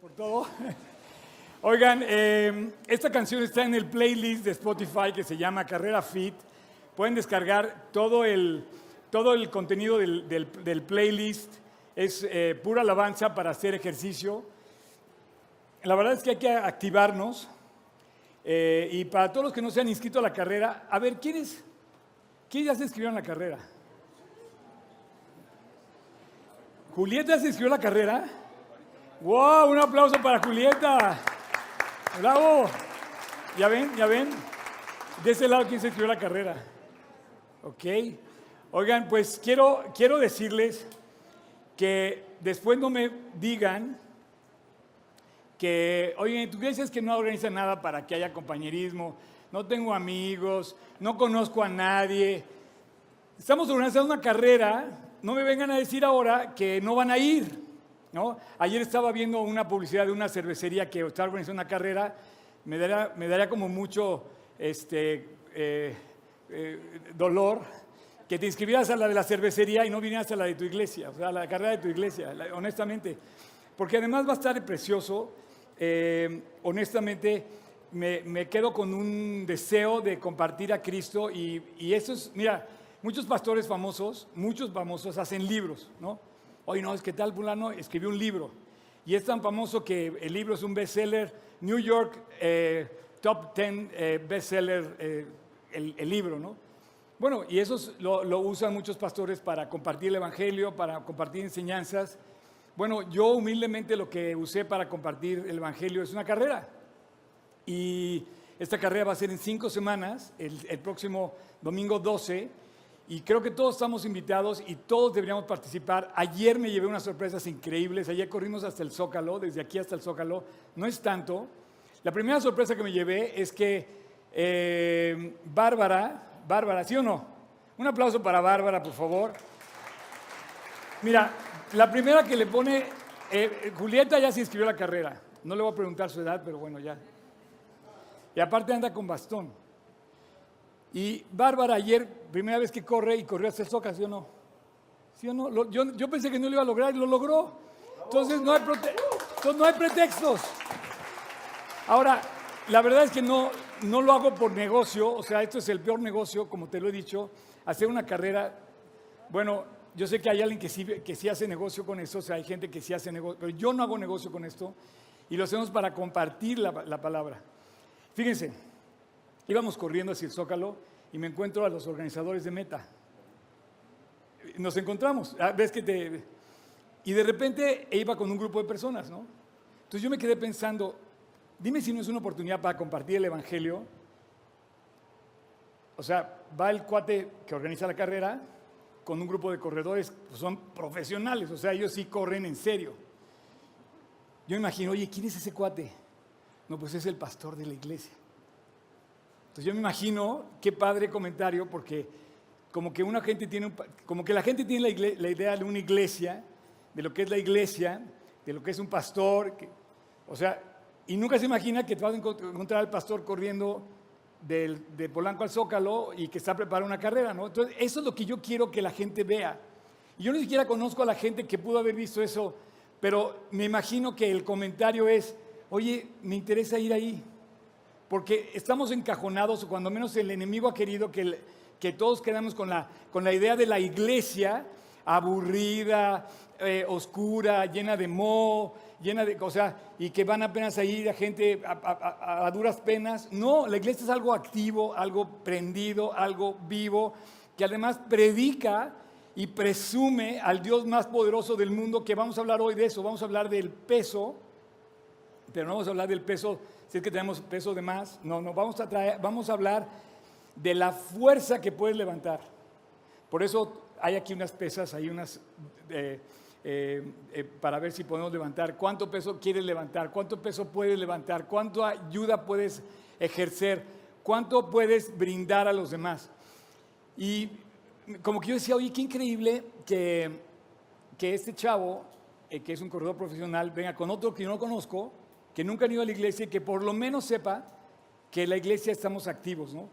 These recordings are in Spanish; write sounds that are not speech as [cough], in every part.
por todo. [laughs] Oigan, eh, esta canción está en el playlist de Spotify que se llama Carrera Fit. Pueden descargar todo el, todo el contenido del, del- playlist. Es eh, pura alabanza para hacer ejercicio. La verdad es que hay que activarnos. Eh, y para todos los que no se han inscrito a la carrera, a ver, ¿quiénes, ¿quiénes ya se inscribieron a la carrera? ¿Julieta se inscribió a la carrera? ¡Wow! Un aplauso para Julieta. ¡Bravo! ¿Ya ven? ¿Ya ven? De ese lado, ¿quién se inscribió a la carrera? Ok. Oigan, pues quiero, quiero decirles que después no me digan que, oye, tu iglesia es que no organiza nada para que haya compañerismo, no tengo amigos, no conozco a nadie. Estamos organizando una carrera, no me vengan a decir ahora que no van a ir. ¿No? Ayer estaba viendo una publicidad de una cervecería que está organizando una carrera, me daría, me daría como mucho este, eh, eh, dolor que te inscribieras a la de la cervecería y no vinieras a la de tu iglesia, o sea, a la carrera de tu iglesia, honestamente. Porque además va a estar precioso. eh, honestamente, me, me quedo con un deseo de compartir a Cristo y, y eso es, mira, muchos pastores famosos, muchos famosos hacen libros, ¿no? Oye, no, es que tal fulano escribió un libro y es tan famoso que el libro es un bestseller, New York eh, Top 10 eh, bestseller, eh, el, libro, ¿no? Bueno, y eso es- lo, usan muchos pastores para compartir el Evangelio, para compartir enseñanzas. Bueno, yo humildemente lo que usé para compartir el Evangelio es una carrera. Y esta carrera va a ser en cinco semanas, el próximo domingo 12. Y creo que todos estamos invitados y todos deberíamos participar. Ayer me llevé unas sorpresas increíbles. Ayer corrimos hasta el Zócalo, desde aquí hasta el Zócalo. No es tanto. La primera sorpresa que me llevé es que eh, Bárbara, Bárbara, ¿sí o no? Un aplauso para Bárbara, por favor. Mira, la primera que le pone, eh, Julieta ya se inscribió a la carrera. No le voy a preguntar su edad, pero bueno, ya. Y aparte anda con bastón. Y Bárbara ayer, primera vez que corre y corrió hasta el Zócalo, ¿sí o no? ¿Sí o no? Yo, yo pensé que no lo iba a lograr y lo logró. Entonces no hay, entonces no hay pretextos. Ahora, la verdad es que no, no lo hago por negocio, o sea, esto es el peor negocio, como te lo he dicho, hacer una carrera. Bueno, yo sé que hay alguien que sí, que sí hace negocio con esto, o sea, hay gente que sí hace negocio, pero yo no hago negocio con esto y lo hacemos para compartir la, la palabra. Fíjense, íbamos corriendo hacia el Zócalo y me encuentro a los organizadores de Meta. Nos encontramos, ah, ves que te... Y de repente iba con un grupo de personas, ¿no? Entonces yo me quedé pensando, dime si no es una oportunidad para compartir el Evangelio. O sea, va el cuate que organiza la carrera con un grupo de corredores, pues son profesionales, o sea, ellos sí corren en serio. Yo imagino, oye, ¿quién es ese cuate? No, pues es el pastor de la iglesia. Entonces yo me imagino, qué padre comentario, porque como que una gente tiene, como que la gente tiene la, idea de una iglesia, de lo que es la iglesia, de lo que es un pastor, o sea, y nunca se imagina que te vas a encont- encontrar al pastor corriendo de Polanco al Zócalo y que está preparando una carrera, ¿no? Entonces, eso es lo que yo quiero que la gente vea. Y yo ni siquiera conozco a la gente que pudo haber visto eso, pero me imagino que el comentario es, oye, me interesa ir ahí, porque estamos encajonados, o cuando menos el enemigo ha querido que, todos quedamos con la, con la idea de la iglesia aburrida, eh, oscura, llena de moho, llena de cosas, y que van apenas a ir a gente a- a- a duras penas. No, la iglesia es algo activo, algo prendido, algo vivo, que además predica y presume al Dios más poderoso del mundo, que vamos a hablar hoy de eso, vamos a hablar del peso pero no vamos a hablar del peso, si es que tenemos peso de más, no, no, vamos a, traer, vamos a hablar de la fuerza que puedes levantar. Por eso hay aquí unas pesas, hay unas, eh, eh, eh, para ver si podemos levantar, cuánto peso quieres levantar, cuánto peso puedes levantar, cuánto ayuda puedes ejercer, cuánto puedes brindar a los demás. Y como que yo decía, oye, qué increíble que, que este chavo, eh, que es un corredor profesional, venga con otro que yo no conozco, que nunca han ido a la iglesia y que por lo menos sepa que en la iglesia estamos activos, ¿no?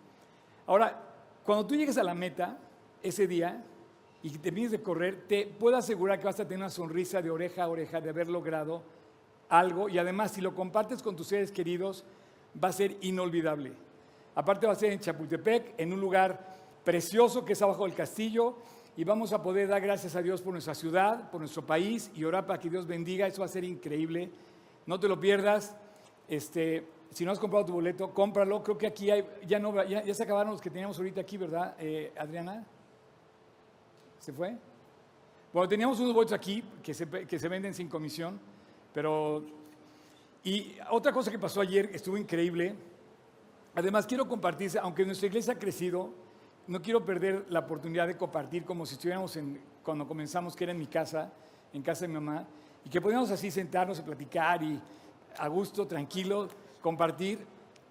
Ahora, cuando tú llegues a la meta ese día y termines de correr, te puedo asegurar que vas a tener una sonrisa de oreja a oreja de haber logrado algo y además si lo compartes con tus seres queridos va a ser inolvidable. Aparte va a ser en Chapultepec, en un lugar precioso que es abajo del castillo y vamos a poder dar gracias a Dios por nuestra ciudad, por nuestro país y orar para que Dios bendiga. Eso va a ser increíble. No te lo pierdas. Este, si no has comprado tu boleto, cómpralo. Creo que aquí hay, ya, no, ya, se acabaron los que teníamos ahorita aquí, ¿verdad, eh, Adriana? ¿Se fue? Bueno, teníamos unos boletos aquí que se, que se venden sin comisión, pero... Y otra cosa que pasó ayer, estuvo increíble. Además, quiero compartir, aunque nuestra iglesia ha crecido, no quiero perder la oportunidad de compartir como si estuviéramos en, cuando comenzamos, que era en mi casa, en casa de mi mamá, y que podíamos así sentarnos y platicar y a gusto, tranquilo, compartir.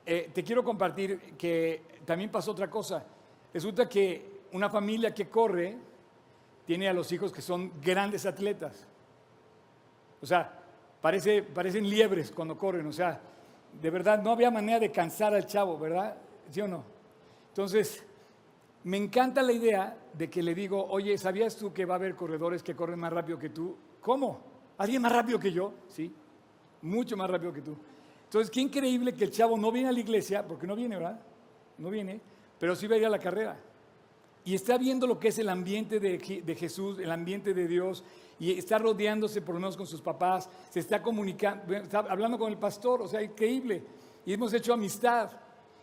Eh, te quiero compartir que también pasó otra cosa. Resulta que una familia que corre tiene a los hijos que son grandes atletas. O sea, parece, parecen liebres cuando corren. O sea, de verdad no había manera de cansar al chavo, ¿verdad? ¿Sí o no? Entonces, me encanta la idea de que le digo, oye, ¿sabías tú que va a haber corredores que corren más rápido que tú? ¿Cómo? ¿Alguien más rápido que yo? Sí, mucho más rápido que tú. Entonces, qué increíble que el chavo no viene a la iglesia, porque no viene, ¿verdad? No viene, pero sí va la carrera. Y está viendo lo que es el ambiente de, de Jesús, el ambiente de Dios, y está rodeándose por lo menos con sus papás, se está comunicando, está hablando con el pastor, o sea, increíble. Y hemos hecho amistad,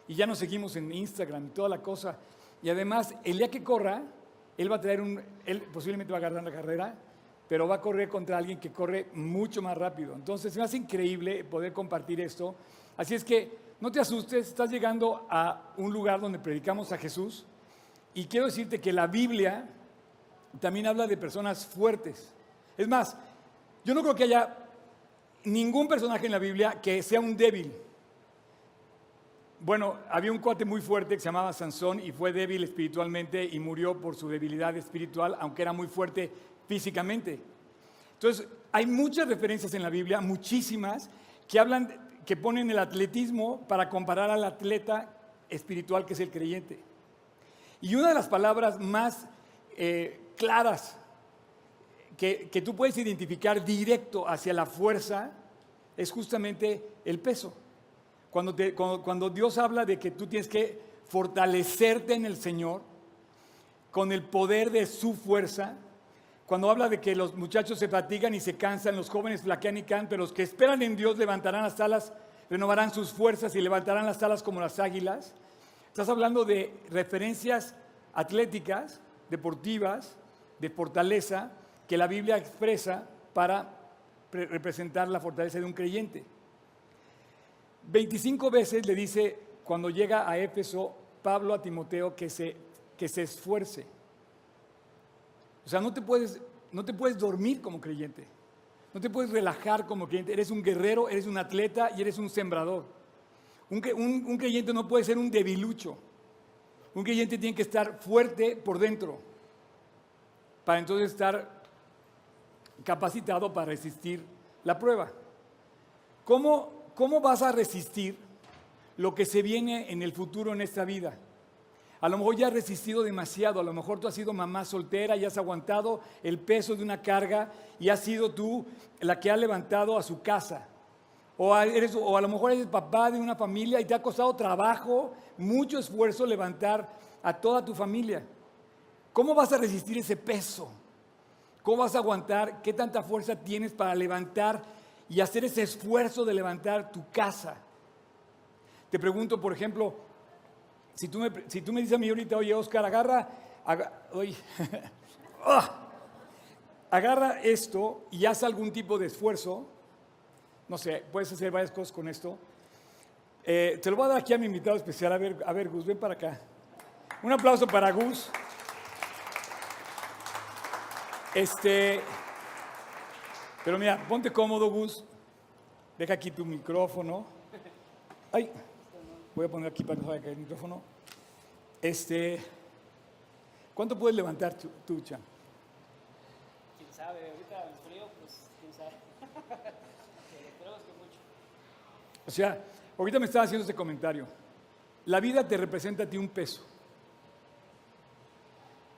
y ya nos seguimos en Instagram y toda la cosa. Y además, el día que corra, él va a traer un, él posiblemente va a ganar la carrera, pero va a correr contra alguien que corre mucho más rápido. Entonces, me hace increíble poder compartir esto. Así es que no te asustes, estás llegando a un lugar donde predicamos a Jesús. Y quiero decirte que la Biblia también habla de personas fuertes. Es más, yo no creo que haya ningún personaje en la Biblia que sea un débil. Bueno, había un cuate muy fuerte que se llamaba Sansón y fue débil espiritualmente y murió por su debilidad espiritual, aunque era muy fuerte físicamente. Entonces, hay muchas referencias en la Biblia, muchísimas, que hablan, que ponen el atletismo para comparar al atleta espiritual que es el creyente. Y una de las palabras más eh, claras que, que tú puedes identificar directo hacia la fuerza es justamente el peso. Cuando, Dios habla de que tú tienes que fortalecerte en el Señor con el poder de su fuerza, cuando habla de que los muchachos se fatigan y se cansan, los jóvenes flaquean y caen, pero los que esperan en Dios levantarán las alas, renovarán sus fuerzas y levantarán las alas como las águilas. Estás hablando de referencias atléticas, deportivas, de fortaleza, que la Biblia expresa para representar la fortaleza de un creyente. 25 veces le dice cuando llega a Éfeso Pablo a Timoteo que se, que se esfuerce. O sea, no te, puedes, no te puedes dormir como creyente. No te puedes relajar como creyente. Eres un guerrero, eres un atleta y eres un sembrador. Un, un creyente no puede ser un debilucho. Un creyente tiene que estar fuerte por dentro para entonces estar capacitado para resistir la prueba. ¿Cómo ¿cómo vas a resistir lo que se viene en el futuro en esta vida? A lo mejor ya has resistido demasiado, a lo mejor tú has sido mamá soltera y has aguantado el peso de una carga y has sido tú la que ha levantado a su casa. O, eres, o a lo mejor eres papá de una familia y te ha costado trabajo, mucho esfuerzo levantar a toda tu familia. ¿Cómo vas a resistir ese peso? ¿Cómo vas a aguantar? ¿Qué tanta fuerza tienes para levantar y hacer ese esfuerzo de levantar tu casa. Te pregunto, por ejemplo, si tú me, si tú me dices a mí ahorita, oye, Oscar, agarra, [laughs] ¡ah! agarra esto y haz algún tipo de esfuerzo, no sé, puedes hacer varias cosas con esto. Eh, te lo voy a dar aquí a mi invitado especial. A ver, a ver, Gus, ven para acá. Un aplauso para Gus. Este, pero mira, ponte cómodo, Gus. Deja aquí tu micrófono. Ay, voy a poner aquí para que no el micrófono. Este, ¿cuánto puedes levantar tu, tu Quién sabe, ahorita el frío, pues quién sabe. [laughs] Pero que mucho. O sea, ahorita me estaba haciendo este comentario. La vida te representa a ti un peso.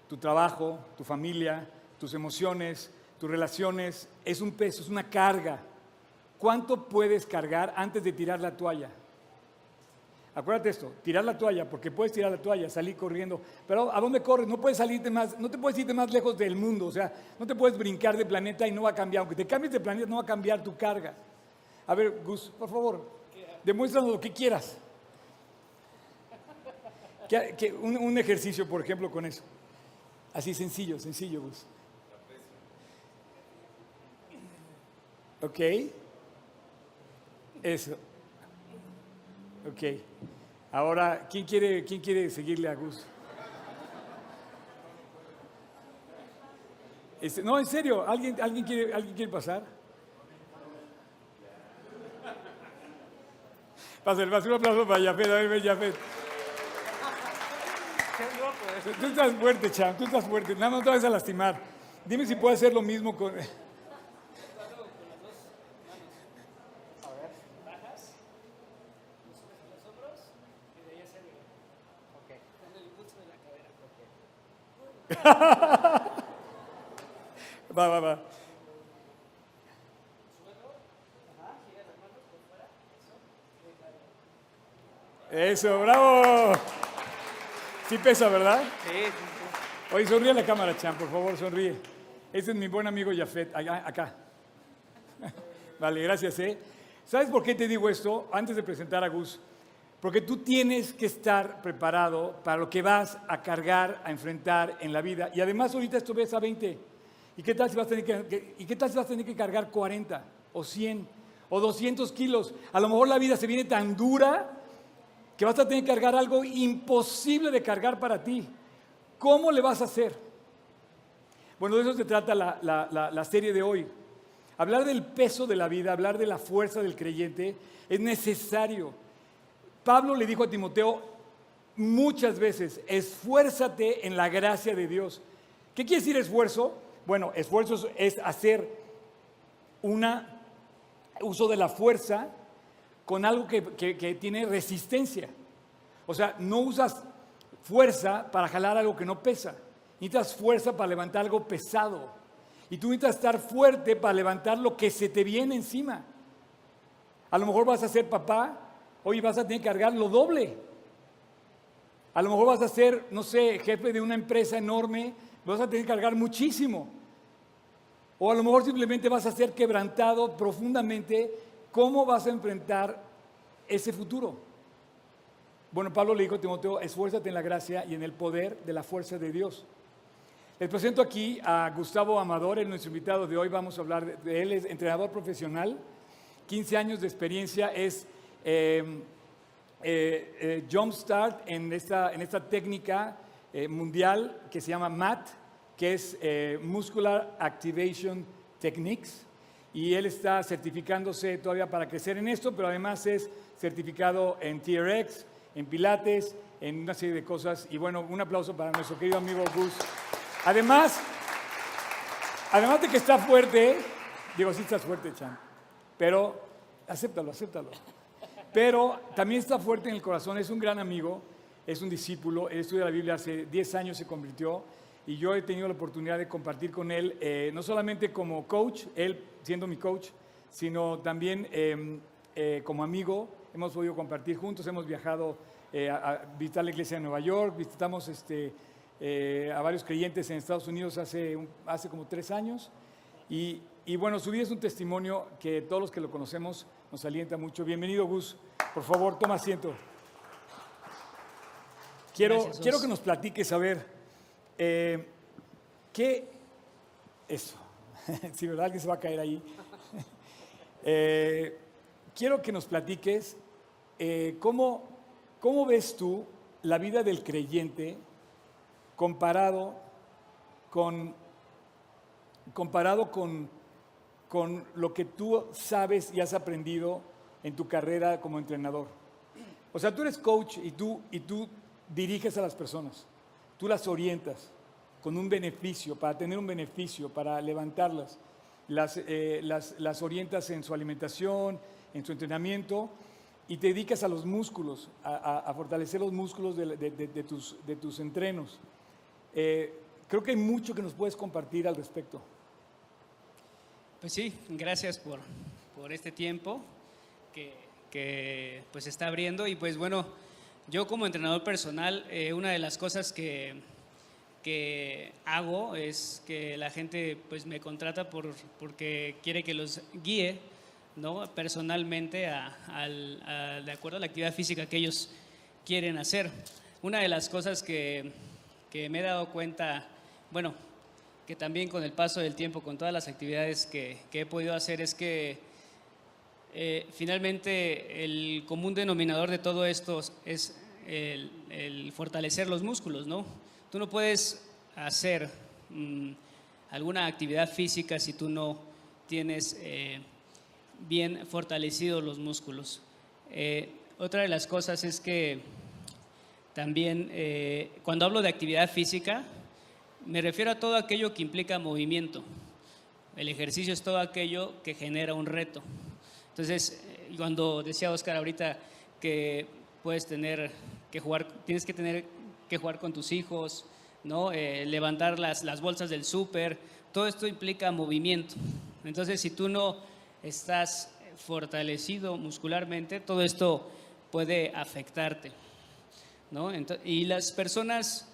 Tu trabajo, tu familia, tus emociones, tus relaciones, es un peso, es una carga. ¿cuánto puedes cargar antes de tirar la toalla? Acuérdate esto, tirar la toalla, porque puedes tirar la toalla, salir corriendo, pero ¿a dónde corres? No puedes salirte más, no te puedes irte más lejos del mundo, o sea, no te puedes brincar de planeta y no va a cambiar, aunque te cambies de planeta no va a cambiar tu carga. A ver, Gus, por favor, demuéstranos lo que quieras. Un, un ejercicio, por ejemplo, con eso. Así sencillo, sencillo, Gus. Ok. Eso. Ok. Ahora, ¿quién quiere, quién quiere seguirle a Gus? Este, no, en serio, ¿alguien, alguien, quiere, ¿alguien quiere pasar? Pásale, pásale, un aplauso para Jafet, a ver, ven, Jafet. Tú- estás fuerte, Cham, tú estás fuerte, nada más no te vas a lastimar. Dime si puedes hacer lo mismo con... Bajas, lo subes a los hombros y de ahí hacia arriba. Ok. Con el impulso de la cadera. Ok. [laughs] Va, va, va. Eso, bravo. Sí pesa, ¿verdad? Sí, sí, sí. Oye, sonríe a la cámara, Chan, por favor, sonríe. Este es mi buen amigo Jafet, allá- acá. [laughs] Vale, gracias, ¿eh? ¿Sabes por qué te digo esto? Antes de presentar a Gus. Porque tú tienes que estar preparado para lo que vas a cargar, a enfrentar en la vida. Y además ahorita esto ves a 20. ¿Y qué tal si vas a tener que, ¿y qué tal si vas a tener que cargar 40 o 100 o 200 kilos? A lo mejor la vida se viene tan dura que vas a tener que cargar algo imposible de cargar para ti. ¿Cómo le vas a hacer? Bueno, de eso se trata la- la- la serie de hoy. Hablar del peso de la vida, hablar de la fuerza del creyente, es necesario. Pablo le dijo a Timoteo muchas veces, esfuérzate en la gracia de Dios. ¿Qué quiere decir esfuerzo? Bueno, esfuerzo es- hacer un uso de la fuerza con algo que, que- que tiene resistencia. O sea, no usas fuerza para jalar algo que no pesa. Necesitas fuerza para levantar algo pesado. Y tú necesitas estar fuerte para levantar lo que se te viene encima. A lo mejor vas a ser papá, hoy vas a tener que cargar lo doble. A lo mejor vas a ser, no sé, jefe de una empresa enorme, vas a tener que cargar muchísimo. O a lo mejor simplemente vas a ser quebrantado profundamente. ¿Cómo vas a enfrentar ese futuro? Bueno, Pablo le dijo a Timoteo, esfuérzate en la gracia y en el poder de la fuerza de Dios. Les presento aquí a Gustavo Amador, nuestro invitado de hoy. Vamos a hablar de, él, es entrenador profesional, 15 años de experiencia, es Jumpstart en esta, en esta técnica eh, mundial que se llama MAT, que es eh, Muscular Activation Techniques. Y él está certificándose todavía para crecer en esto, pero además es certificado en TRX, en Pilates, en una serie de cosas. Y bueno, un aplauso para nuestro querido amigo Gus. Además, además de que está fuerte, digo, sí estás fuerte, Chan, pero acéptalo, acéptalo. Pero también está fuerte en el corazón, es un gran amigo, es un discípulo, él estudia la Biblia hace 10 años, se convirtió, y yo he tenido la oportunidad de compartir con él, eh, no solamente como coach, él siendo mi coach, sino también eh, eh, como amigo, hemos podido compartir juntos, hemos viajado eh, a, a visitar la iglesia de Nueva York, visitamos este, eh, a varios creyentes en Estados Unidos hace, un- hace como tres años. Y, y bueno, su vida es un testimonio que todos los que lo conocemos nos alienta mucho. Bienvenido, Gus. Por favor, toma asiento. Quiero, Gracias, quiero que nos platiques, a ver, eh, ¿qué? Eso. [laughs] si verdad alguien se va a caer ahí. [laughs] Eh, quiero que nos platiques eh, cómo, cómo ves tú la vida del creyente comparado con, comparado con, con lo que tú sabes y has aprendido en tu carrera como entrenador. O sea, tú eres coach y tú, y tú diriges a las personas, tú las orientas con un beneficio, para tener un beneficio, para levantarlas. Las, eh, las, las orientas en su alimentación, en su entrenamiento y te dedicas a los músculos, a, fortalecer los músculos de, de- de tus entrenos. Eh, creo que hay mucho que nos puedes compartir al respecto. Pues sí, gracias por, por este tiempo que, que, pues está abriendo y pues bueno, yo como entrenador personal, eh, una de las cosas que, que hago es que la gente pues me contrata por, porque quiere que los guíe ¿no? personalmente a, al- a- de acuerdo a la actividad física que ellos quieren hacer. Una de las cosas que, que me he dado cuenta, bueno, que también con el paso del tiempo, con todas las actividades que, que he podido hacer, es que eh, finalmente el común denominador de todo esto es el, fortalecer los músculos, ¿no? Tú no puedes hacer mm, alguna actividad física si tú no tienes eh, bien fortalecidos los músculos. Eh, otra de las cosas es que también cuando hablo de actividad física, me refiero a todo aquello que implica movimiento. El ejercicio es todo aquello que genera un reto. Entonces, eh, cuando decía Oscar ahorita que puedes tener que jugar, tienes que tener que jugar con tus hijos, ¿no? Eh, levantar las, las bolsas del súper, todo esto implica movimiento. Entonces, si tú no estás fortalecido muscularmente, todo esto puede afectarte. ¿no? Y las personas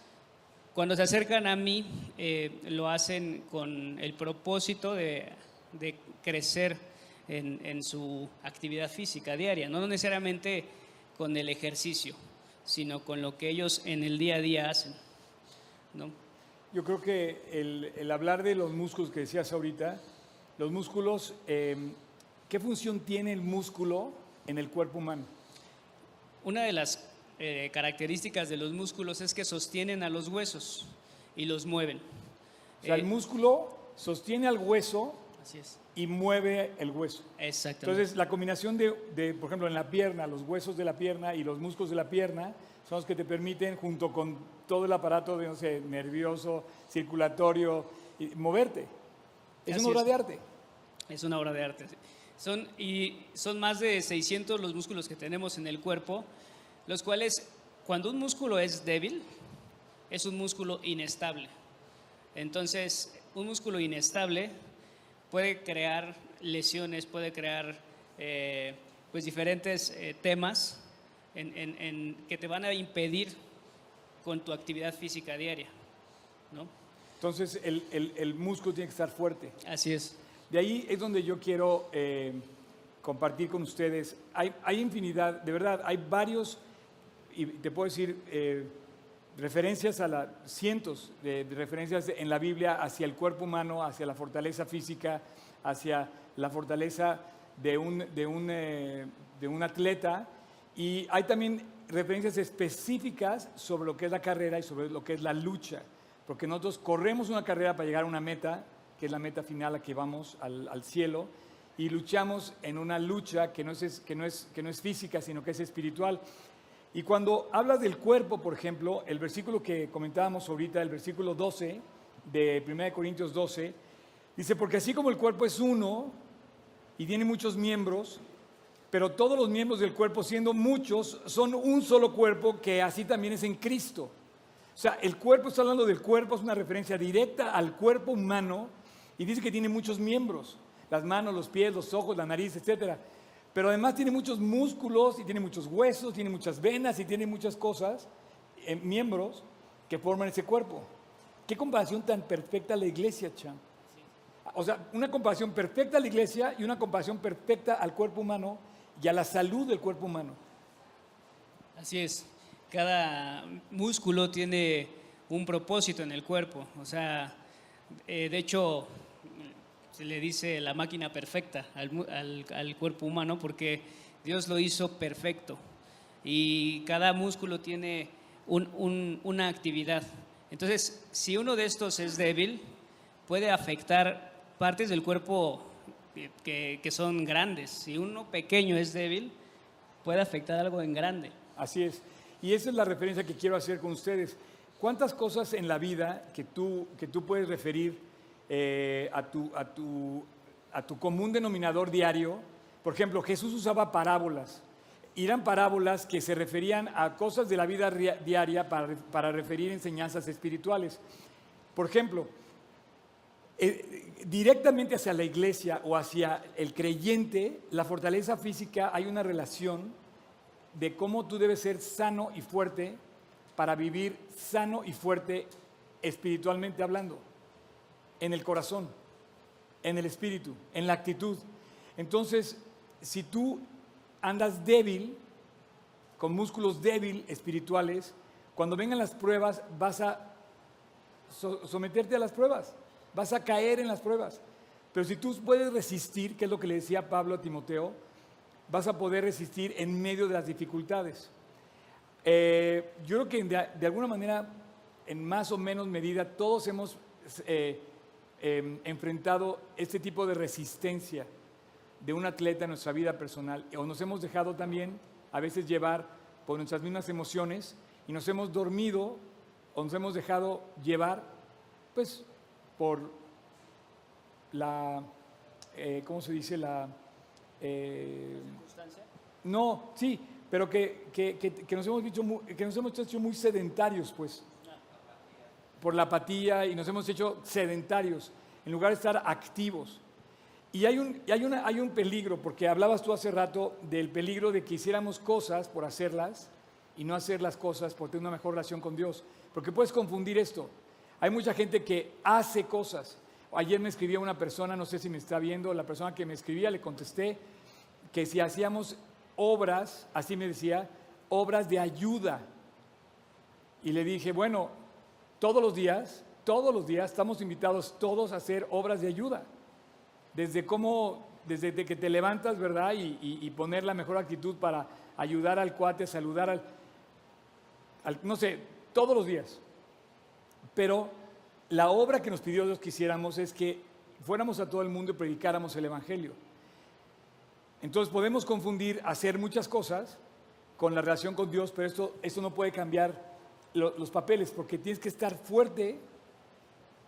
cuando se acercan a mí eh, lo hacen con el propósito de, de crecer en, en su actividad física diaria, no necesariamente con el ejercicio, sino con lo que ellos en el día a día hacen. ¿no? Yo creo que el, el hablar de los músculos que decías ahorita, los músculos, eh, ¿qué función tiene el músculo en el cuerpo humano? Una de las eh, características de los músculos es que sostienen a los huesos y los mueven. O sea, Eh, el músculo sostiene al hueso Así es. y mueve el hueso. Exactamente. Entonces, la combinación de, de, por ejemplo, en la pierna, los huesos de la pierna y los músculos de la pierna son los que te permiten, junto con todo el aparato de, no sé, nervioso, circulatorio, y moverte. Es Así una obra es. de arte. Es una obra de arte. Son, y son más de 600 los músculos que tenemos en el cuerpo, los cuales, cuando un músculo es débil, es un músculo inestable. Entonces, un músculo inestable puede crear lesiones, puede crear eh, pues diferentes eh, temas en- en- en que te van a impedir con tu actividad física diaria. ¿no? Entonces, el, el- el músculo tiene que estar fuerte. Así es. De ahí es donde yo quiero eh, compartir con ustedes. Hay, hay infinidad, de verdad, hay varios, y te puedo decir, eh, referencias a la, cientos de, de referencias en la Biblia hacia el cuerpo humano, hacia la fortaleza física, hacia la fortaleza de un, de un, eh, de un atleta. Y hay también referencias específicas sobre lo que es la carrera y sobre lo que es la lucha. Porque nosotros corremos una carrera para llegar a una meta, que es la meta final a que vamos al, al cielo, y luchamos en una lucha que no, es, que, no es, que no es física, sino que es espiritual. Y cuando hablas del cuerpo, por ejemplo, el versículo que comentábamos ahorita, el versículo 12 de 1 Corintios 12, dice, porque así como el cuerpo es uno y tiene muchos miembros, pero todos los miembros del cuerpo, siendo muchos, son un solo cuerpo que así también es en Cristo. O sea, el cuerpo, está hablando del cuerpo, es una referencia directa al cuerpo humano y dice que tiene muchos miembros, las manos, los pies, los ojos, la nariz, etcétera. Pero además tiene muchos músculos y tiene muchos huesos, tiene muchas venas y tiene muchas cosas, eh, miembros que forman ese cuerpo. Qué comparación tan perfecta la iglesia, Chan. O sea, una comparación perfecta a la iglesia y una comparación perfecta al cuerpo humano y a la salud del cuerpo humano. Así es. Cada músculo tiene un propósito en el cuerpo. O sea, eh, de hecho, le dice la máquina perfecta al, al- al cuerpo humano porque Dios lo hizo perfecto. Y cada músculo tiene un- un- una actividad. Entonces, si uno de estos es débil, puede afectar partes del cuerpo que- que son grandes. Si uno pequeño es débil, puede afectar algo en grande. Así es. Y esa es la referencia que quiero hacer con ustedes. ¿Cuántas cosas en la vida que tú, que tú puedes referir eh, a, tu, a, tu, a tu común denominador diario? Por ejemplo, Jesús usaba parábolas. Eran parábolas que se referían a cosas de la vida ria- diaria para, para referir enseñanzas espirituales. Por ejemplo, eh, directamente hacia la iglesia o hacia el creyente, la fortaleza física hay una relación de cómo tú debes ser sano y fuerte para vivir sano y fuerte espiritualmente hablando, en el corazón, en el espíritu, en la actitud. Entonces, si tú andas débil, con músculos débil espirituales, cuando vengan las pruebas vas a someterte a las pruebas, vas a caer en las pruebas. Pero si tú puedes resistir, que es lo que le decía Pablo a Timoteo, vas a poder resistir en medio de las dificultades. Eh, yo creo que de, alguna manera, en más o menos medida, todos hemos eh, em, enfrentado este tipo de resistencia de un atleta en nuestra vida personal, o nos hemos dejado también a veces llevar por nuestras mismas emociones y nos hemos dormido o nos hemos dejado llevar, pues, por la, eh, ¿cómo se dice? La... Eh, ¿Circunstancia? No, sí, pero que, nos hemos muy, que nos hemos hecho muy sedentarios, pues, por la apatía y nos hemos hecho sedentarios, en lugar de estar activos. Y hay un, hay, una, hay un peligro, porque hablabas tú hace rato del peligro de que hiciéramos cosas por hacerlas y no hacer las cosas por tener una mejor relación con Dios. Porque puedes confundir esto. Hay mucha gente que hace cosas. Ayer me escribía una persona, no sé si me está viendo, la persona que me escribía, le contesté que si hacíamos obras, así me decía, obras de ayuda. Y le dije, bueno, todos los días, todos los días estamos invitados todos a hacer obras de ayuda desde cómo, desde que te levantas, ¿verdad? Y, poner la mejor actitud para ayudar al cuate, saludar al, no sé, todos los días. Pero la obra que nos pidió Dios que hiciéramos es que fuéramos a todo el mundo y predicáramos el Evangelio. Entonces podemos confundir hacer muchas cosas con la relación con Dios, pero esto, esto no puede cambiar los papeles, porque tienes que estar fuerte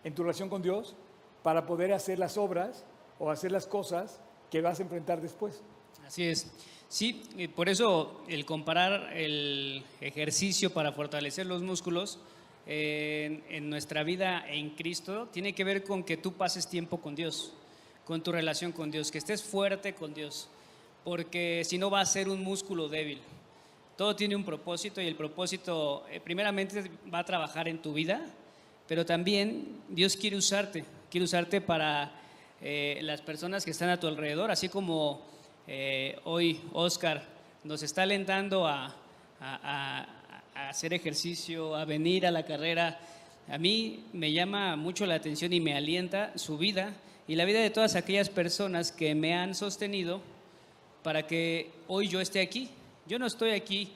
en tu relación con Dios para poder hacer las obras o hacer las cosas que vas a enfrentar después. Así es. Sí, por eso el comparar el ejercicio para fortalecer los músculos en, en, nuestra vida en Cristo tiene que ver con que tú pases tiempo con Dios, con tu relación con Dios, que estés fuerte con Dios, porque si no va a ser un músculo débil. Todo tiene un propósito y el propósito eh, primeramente va a trabajar en tu vida, pero también Dios quiere usarte, quiere usarte para eh, las personas que están a tu alrededor, así como eh, hoy Oscar nos está alentando a, hacer ejercicio, a venir a la carrera. A mí me llama mucho la atención y me alienta su vida y la vida de todas aquellas personas que me han sostenido para que hoy yo esté aquí. Yo no estoy aquí,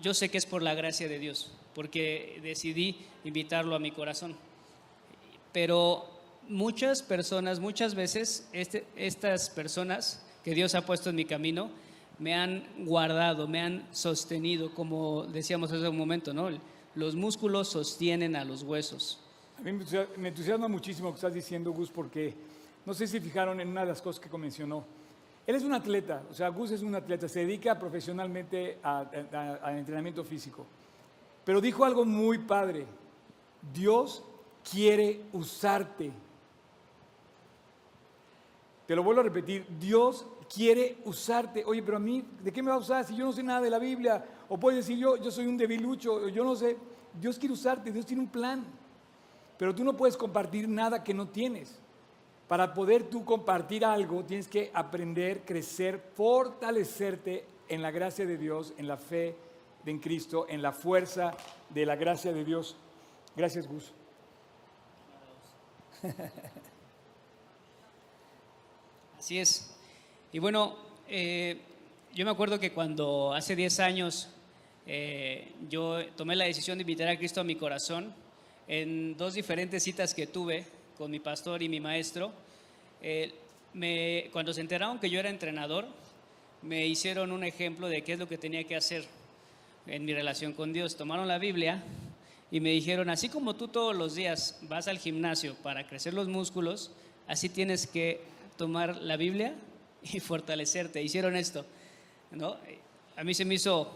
yo sé que es por la gracia de Dios, porque decidí invitarlo a mi corazón. Pero muchas personas, muchas veces, este, estas personas que Dios ha puesto en mi camino, me han guardado, me han sostenido, como decíamos hace un momento, ¿no? Los músculos sostienen a los huesos. A mí me entusiasma muchísimo lo que estás diciendo, Gus, porque no sé si fijaron en una de las cosas que mencionó. Él es un atleta, o sea, Gus es un atleta, se dedica profesionalmente al entrenamiento físico. Pero dijo algo muy padre, Dios quiere usarte. Te lo vuelvo a repetir, Dios quiere usarte. Oye, pero a mí, ¿de qué me va a usar si yo no sé nada de la Biblia? O puedes decir, yo, yo soy un debilucho, yo no sé. Dios quiere usarte, Dios tiene un plan. Pero tú no puedes compartir nada que no tienes. Para poder tú compartir algo, tienes que aprender, crecer, fortalecerte en la gracia de Dios, en la fe en Cristo, en la fuerza de la gracia de Dios. Gracias, Gus. [laughs] Así es. Y bueno, eh, yo me acuerdo que cuando hace 10 años eh, yo tomé la decisión de invitar a Cristo a mi corazón, en dos diferentes citas que tuve con mi pastor y mi maestro, eh, me, cuando se enteraron que yo era entrenador, me hicieron un ejemplo de qué es lo que tenía que hacer en mi relación con Dios. Tomaron la Biblia y me dijeron, así como tú todos los días vas al gimnasio para crecer los músculos, así tienes que tomar la Biblia y [laughs] fortalecerte. Hicieron esto, ¿no? A mí se me hizo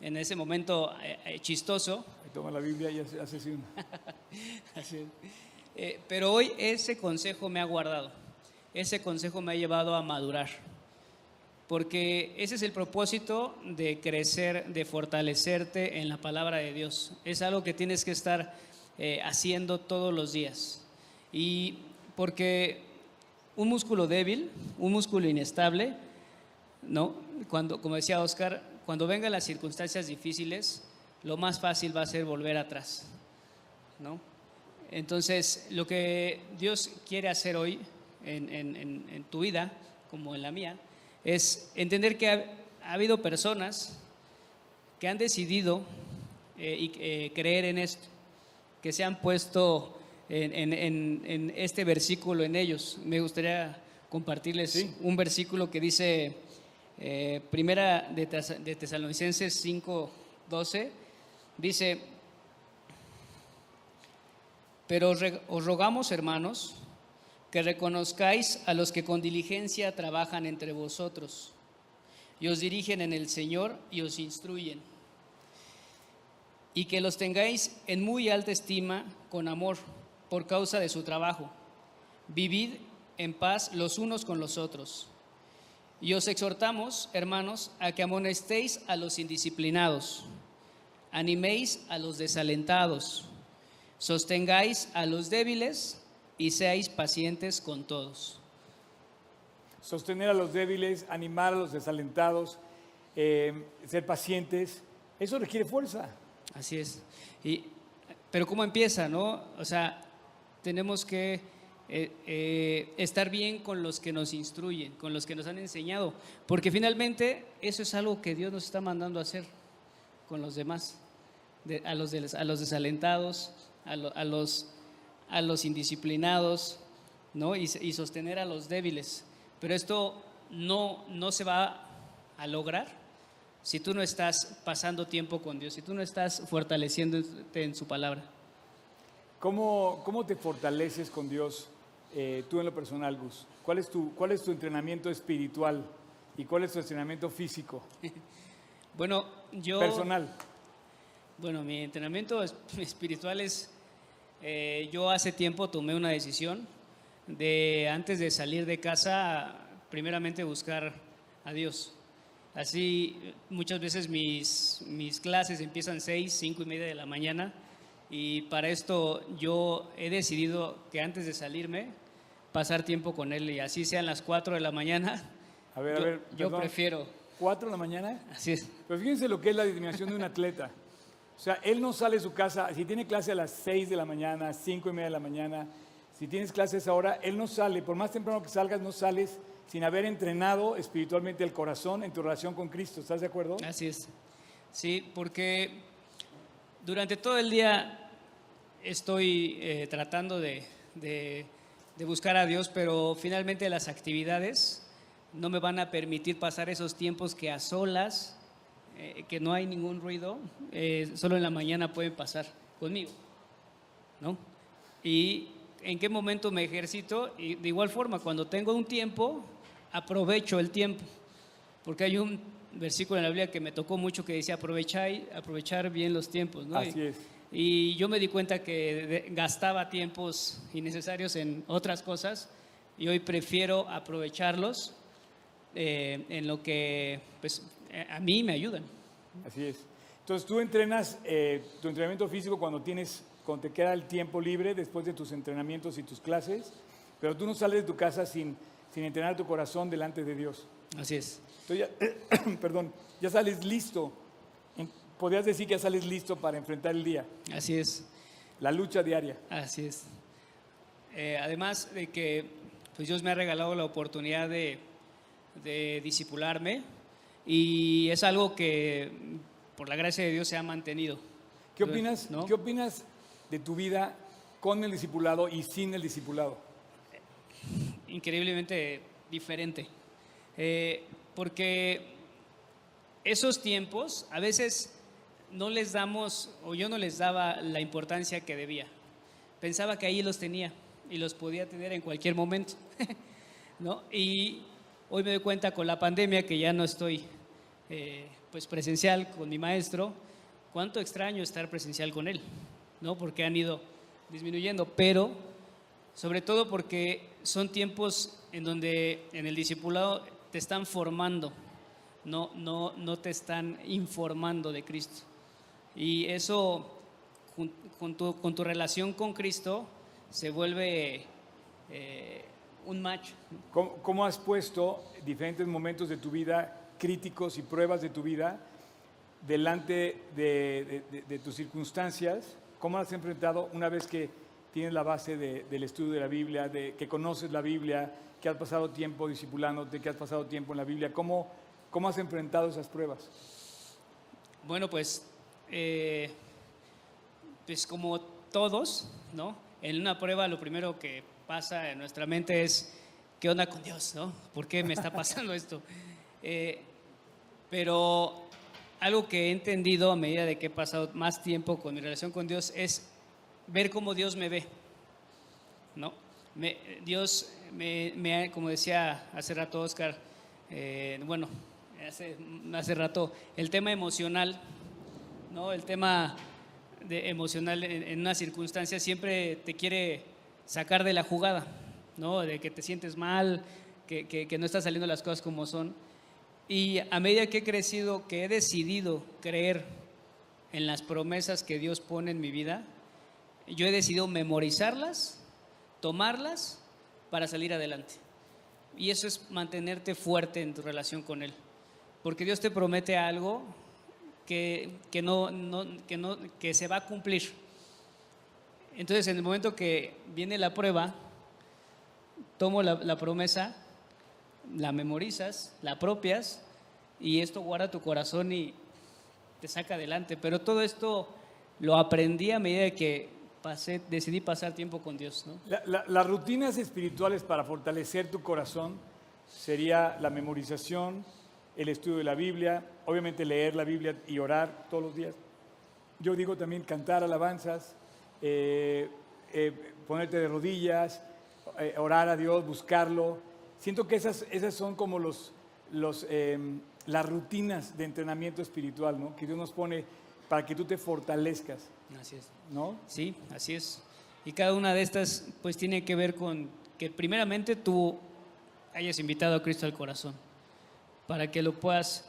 en ese momento eh, eh, chistoso. Toma la Biblia y hace así. [laughs] Eh, pero hoy ese consejo me ha guardado, ese consejo me ha llevado a madurar, porque ese es el propósito de crecer, de fortalecerte en la palabra de Dios. Es algo que tienes que estar eh, haciendo todos los días. Y porque un músculo débil, un músculo inestable, ¿no? Cuando, como decía Oscar, cuando vengan las circunstancias difíciles, lo más fácil va a ser volver atrás, ¿no? Entonces, lo que Dios quiere hacer hoy en, tu vida, como en la mía, es entender que ha, habido personas que han decidido eh, eh, creer en esto, que se han puesto en, este versículo en ellos. Me gustaría compartirles un versículo que dice, eh, primera de, de Tesalonicenses 5, 12, dice, pero os rogamos, hermanos, que reconozcáis a los que con diligencia trabajan entre vosotros y os dirigen en el Señor y os instruyen, y que los tengáis en muy alta estima con amor por causa de su trabajo. Vivid en paz los unos con los otros. Y os exhortamos, hermanos, a que amonestéis a los indisciplinados, animéis a los desalentados, sostengáis a los débiles y seáis pacientes con todos. Sostener a los débiles, animar a los desalentados, eh, ser pacientes, eso requiere fuerza. Así es. Y, pero ¿cómo empieza, no? O sea, tenemos que eh, eh, estar bien con los que nos instruyen, con los que nos han enseñado, porque finalmente eso es algo que Dios nos está mandando a hacer con los demás, a, los a los desalentados, a, los, a los indisciplinados, ¿no? Y, y, sostener a los débiles. Pero esto no, no se va a lograr si tú no estás pasando tiempo con Dios, si tú no estás fortaleciéndote en su palabra. ¿Cómo, cómo te fortaleces con Dios eh, tú en lo personal, Gus? ¿Cuál es, tu, ¿Cuál es tu entrenamiento espiritual y cuál es tu entrenamiento físico? [laughs] bueno, yo... Personal. Bueno, mi entrenamiento [laughs] espiritual es, eh, yo hace tiempo tomé una decisión de antes de salir de casa, primeramente buscar a Dios. Así muchas veces mis, mis clases empiezan seis, cinco y media de la mañana y para esto yo he decidido que antes de salirme, pasar tiempo con él y así sean las 4 de la mañana. A ver, yo, a ver. Yo prefiero. ¿4 de la mañana? Así es. Pero fíjense lo que es la disminución de un atleta. O sea, él no sale de su casa, si tiene clase a las 6 de la mañana, 5 y media de la mañana, si tienes clases ahora, él no sale, por más temprano que salgas, no sales sin haber entrenado espiritualmente el corazón en tu relación con Cristo. ¿Estás de acuerdo? Así es. Sí, porque durante todo el día estoy eh, tratando de, buscar a Dios, pero finalmente las actividades no me van a permitir pasar esos tiempos que a solas, eh, que no hay ningún ruido, eh, solo en la mañana pueden pasar conmigo. ¿no? Y en qué momento me ejercito, y de igual forma, cuando tengo un tiempo, aprovecho el tiempo, porque hay un versículo en la Biblia que me tocó mucho que decía aprovechar, aprovechar bien los tiempos. ¿no? Así es. Y yo me di cuenta que gastaba tiempos innecesarios en otras cosas y hoy prefiero aprovecharlos eh, en lo que pues, a mí me ayudan. Así es. Entonces tú entrenas eh, tu entrenamiento físico cuando tienes, cuando te queda el tiempo libre después de tus entrenamientos y tus clases, pero tú no sales de tu casa sin, sin entrenar tu corazón delante de Dios. Así es. Entonces ya, [clears throat] perdón, ya sales listo. Podrías decir que ya sales listo para enfrentar el día. Así es. La lucha diaria. Así es. Eh, además de que pues Dios me ha regalado la oportunidad de, de disipularme y es algo que por la gracia de Dios se ha mantenido. ¿Qué opinas, ¿qué opinas de tu vida con el discipulado y sin el discipulado? increíblemente diferente. Eh, porque esos tiempos a veces no les damos, o yo no les daba la importancia que debía. Pensaba que ahí los tenía y los podía tener en cualquier momento. [laughs] ¿no? Y hoy me doy cuenta con la pandemia que ya no estoy eh, pues presencial con mi maestro, cuánto extraño estar presencial con él, ¿no? porque han ido disminuyendo, pero Sobre todo porque son tiempos en donde en el discipulado te están formando, no, no, no te están informando de Cristo. Y eso, con tu, con tu relación con Cristo, se vuelve eh, un match. ¿Cómo, cómo has puesto diferentes momentos de tu vida críticos y pruebas de tu vida delante de, tus circunstancias? ¿Cómo las has enfrentado una vez que tienes la base de- del estudio de la Biblia, de que conoces la Biblia, que has pasado tiempo discipulándote, que has pasado tiempo en la Biblia? ¿Cómo, cómo has enfrentado esas pruebas? Bueno, pues, eh, pues como todos, ¿no? En una prueba lo primero que pasa en nuestra mente es, ¿qué onda con Dios, no? ¿Por qué me está pasando esto? [laughs] Eh, pero algo que he entendido a medida de que he pasado más tiempo con mi relación con Dios es ver cómo Dios me ve, ¿no? Dios, me, como decía hace rato Oscar, eh, bueno, hace, rato, el tema emocional, ¿no? El tema de emocional en, en una circunstancia siempre te quiere sacar de la jugada, ¿no? De que te sientes mal, que, que- que no están saliendo las cosas como son. Y a medida que he crecido, que he decidido creer en las promesas que Dios pone en mi vida, yo he decidido memorizarlas, tomarlas para salir adelante. Y eso es mantenerte fuerte en tu relación con Él. Porque Dios te promete algo que, que, no, que, no, que se va a cumplir. Entonces, en el momento que viene la prueba, tomo la promesa, la memorizas, la apropias, y esto guarda tu corazón y te saca adelante. Pero todo esto lo aprendí a medida que pasé, decidí pasar tiempo con Dios. ¿no? La- la- las rutinas espirituales para fortalecer tu corazón sería la memorización, el estudio de la Biblia, obviamente leer la Biblia y orar todos los días. Yo digo también cantar alabanzas, eh, eh, ponerte de rodillas, eh, orar a Dios, buscarlo. Siento que esas, esas son como los, los, eh, las rutinas de entrenamiento espiritual, ¿no? Que Dios nos pone para que tú te fortalezcas, Así es. ¿no? Sí, así es. Y cada una de estas pues tiene que ver con que primeramente tú hayas invitado a Cristo al corazón para que lo puedas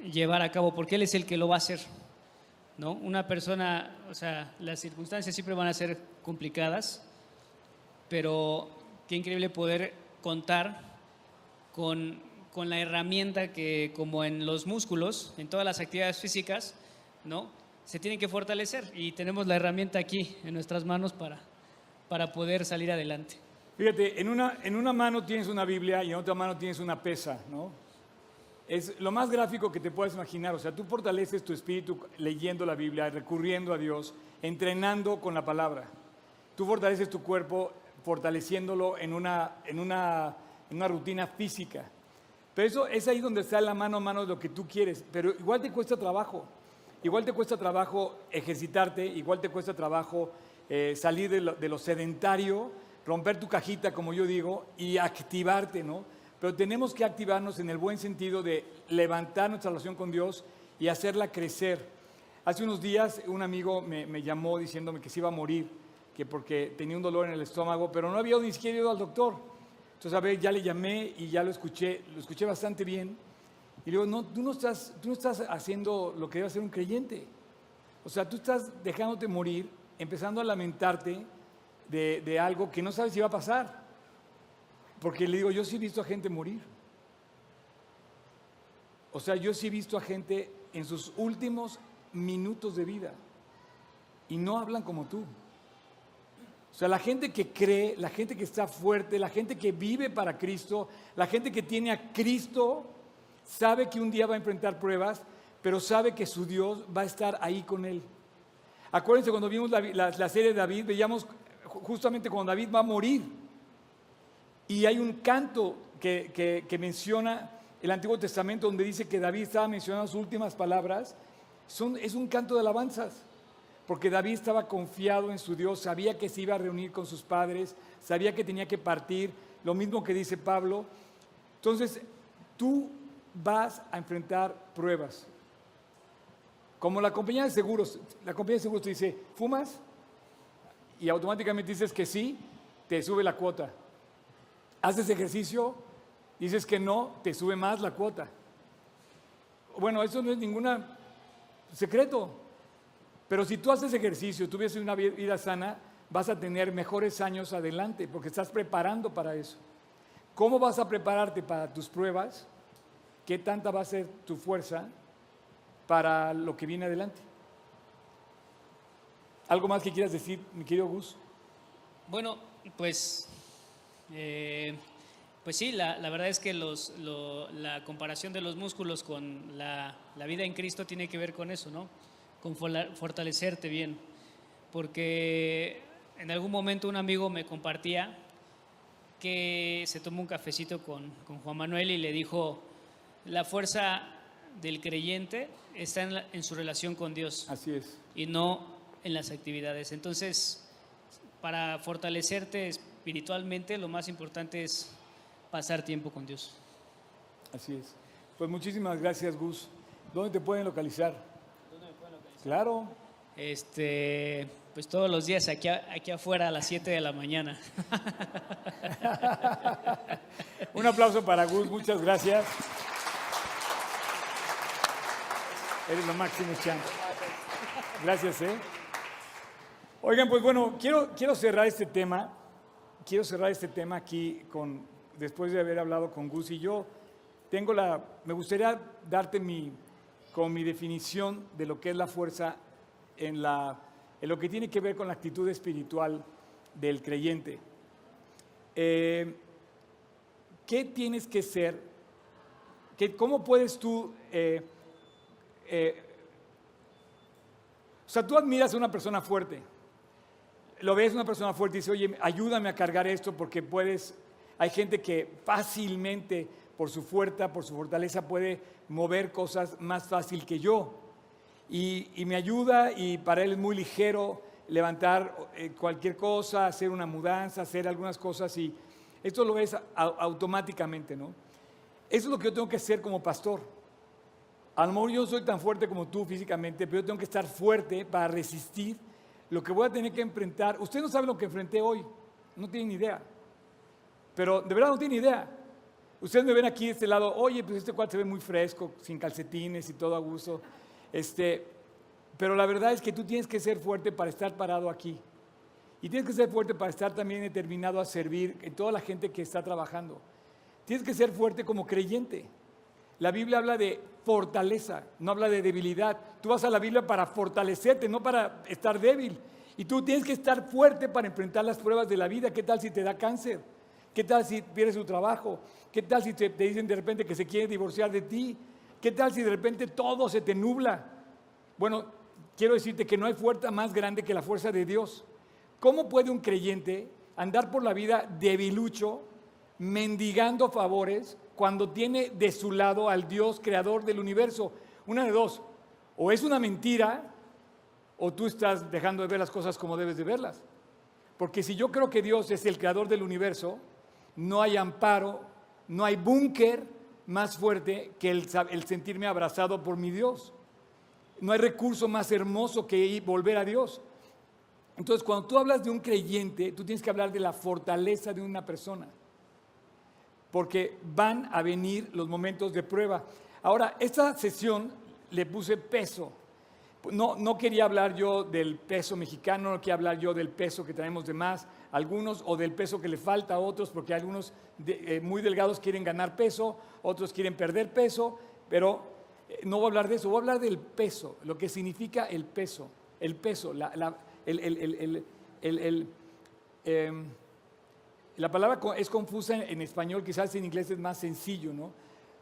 llevar a cabo, porque Él es el que lo va a hacer. ¿no? Una persona, o sea, las circunstancias siempre van a ser complicadas, pero qué increíble poder contar con, con la herramienta que, como en los músculos, en todas las actividades físicas, ¿no? Se tienen que fortalecer y tenemos la herramienta aquí en nuestras manos para, para poder salir adelante. Fíjate, en una, en una mano tienes una Biblia y en otra mano tienes una pesa, ¿no? Es lo más gráfico que te puedes imaginar. O sea, tú fortaleces tu espíritu leyendo la Biblia, recurriendo a Dios, entrenando con la palabra. Tú fortaleces tu cuerpo fortaleciéndolo en una, en una, una rutina física. Pero eso es ahí donde está la mano a mano de lo que tú quieres. Pero igual te cuesta trabajo. Igual te cuesta trabajo ejercitarte, igual te cuesta trabajo eh, salir de lo, de sedentario, romper tu cajita, como yo digo, y activarte, ¿no? Pero tenemos que activarnos en el buen sentido de levantar nuestra relación con Dios y hacerla crecer. Hace unos días un amigo me llamó diciéndome que se iba a morir, que porque tenía un dolor en el estómago, pero no había ni siquiera ido al doctor. Entonces, a ver, ya le llamé y ya lo escuché, lo escuché bastante bien. Y le digo, no, tú no estás, tú no estás haciendo lo que debe hacer un creyente. O sea, tú estás dejándote morir, empezando a lamentarte de, de algo que no sabes si va a pasar. Porque le digo, yo sí he visto a gente morir. O sea, yo sí he visto a gente en sus últimos minutos de vida y no hablan como tú. O sea, la gente que cree, la gente que está fuerte, la gente que vive para Cristo, la gente que tiene a Cristo, sabe que un día va a enfrentar pruebas, pero sabe que su Dios va a estar ahí con él. Acuérdense cuando vimos la, la- serie de David, veíamos ju- justamente cuando David va a morir. Y hay un canto que, que- que menciona el Antiguo Testamento donde dice que David estaba mencionando sus últimas palabras. Son, es un canto de alabanzas, porque David estaba confiado en su Dios, sabía que se iba a reunir con sus padres, sabía que tenía que partir, lo mismo que dice Pablo. Entonces, tú vas a enfrentar pruebas. Como la compañía de seguros, la compañía de seguros te dice, ¿fumas? Y automáticamente dices que sí, te sube la cuota. Haces ejercicio, dices que no, te sube más la cuota. Bueno, eso no es ningún secreto. Pero si tú haces ejercicio, tú una vida sana, vas a tener mejores años adelante porque estás preparando para eso. ¿Cómo vas a prepararte para tus pruebas? ¿Qué tanta va a ser tu fuerza para lo que viene adelante? ¿Algo más que quieras decir, mi querido Gus? Bueno, pues, eh, pues sí, la, verdad es que la comparación de los músculos con la, la vida en Cristo tiene que ver con eso, ¿no? Con fortalecerte bien. Porque en algún momento un amigo me compartía que se tomó un cafecito con, Juan Manuel y le dijo, la fuerza del creyente está en, su relación con Dios. Así es. Y no en las actividades. Entonces, para fortalecerte espiritualmente, lo más importante es pasar tiempo con Dios. Así es. Pues muchísimas gracias, Gus. ¿Dónde te pueden localizar? ¿Dónde me pueden localizar? Claro. Este, pues todos los días aquí, aquí afuera a las 7 de la mañana. [laughs] Un aplauso para Gus, muchas gracias. Eres lo máximo, Chan. Gracias, ¿eh? Oigan, pues bueno, quiero, quiero cerrar este tema. Quiero cerrar este tema aquí con, después de haber hablado con Gus y yo. Tengo la, me gustaría darte mi, con mi definición de lo que es la fuerza en lo que tiene que ver con la actitud espiritual del creyente. Eh, ¿Qué tienes que ser? ¿Qué, ¿Cómo puedes tú... Eh, eh, o sea, tú admiras a una persona fuerte. Lo ves una persona fuerte y dices, oye, ayúdame a cargar esto porque puedes... Hay gente que fácilmente, por su fuerza, por su fortaleza, puede mover cosas más fácil que yo y, me ayuda y para él es muy ligero levantar eh, cualquier cosa, hacer una mudanza, hacer algunas cosas y esto lo ves automáticamente, ¿no? Eso es lo que yo tengo que hacer como pastor. A lo mejor yo soy tan fuerte como tú físicamente, pero yo tengo que estar fuerte para resistir lo que voy a tener que enfrentar. Usted no sabe lo que enfrenté hoy, no tiene ni idea. Pero de verdad no tiene idea. Ustedes me ven aquí de este lado, oye, pues este cuadro se ve muy fresco, sin calcetines y todo a gusto. Este, pero la verdad es que tú tienes que ser fuerte para estar parado aquí. Y tienes que ser fuerte para estar también determinado a servir en toda la gente que está trabajando. Tienes que ser fuerte como creyente. La Biblia habla de fortaleza, no habla de debilidad. Tú vas a la Biblia para fortalecerte, no para estar débil. Y tú tienes que estar fuerte para enfrentar las pruebas de la vida. ¿Qué tal si te da cáncer? ¿Qué tal si pierdes tu trabajo? ¿Qué tal si te, dicen de repente que se quiere divorciar de ti? ¿Qué tal si de repente todo se te nubla? Bueno, quiero decirte que no hay fuerza más grande que la fuerza de Dios. ¿Cómo puede un creyente andar por la vida debilucho, mendigando favores, cuando tiene de su lado al Dios creador del universo? Una de dos, o es una mentira, o tú estás dejando de ver las cosas como debes de verlas. Porque si yo creo que Dios es el creador del universo, no hay amparo, no hay búnker, más fuerte que el, sentirme abrazado por mi Dios. No hay recurso más hermoso que volver a Dios. Entonces, cuando tú hablas de un creyente, tú tienes que hablar de la fortaleza de una persona. Porque van a venir los momentos de prueba. Ahora, esta sesión le puse peso. No, no quería hablar yo del peso mexicano, no quería hablar yo del peso que tenemos de más, algunos, o del peso que le falta a otros, porque algunos eh, muy delgados quieren ganar peso, otros quieren perder peso, pero eh, no voy a hablar de eso, voy a hablar del peso, lo que significa el peso, el peso, la, la, em, la palabra es confusa en español, quizás en inglés es más sencillo, ¿no?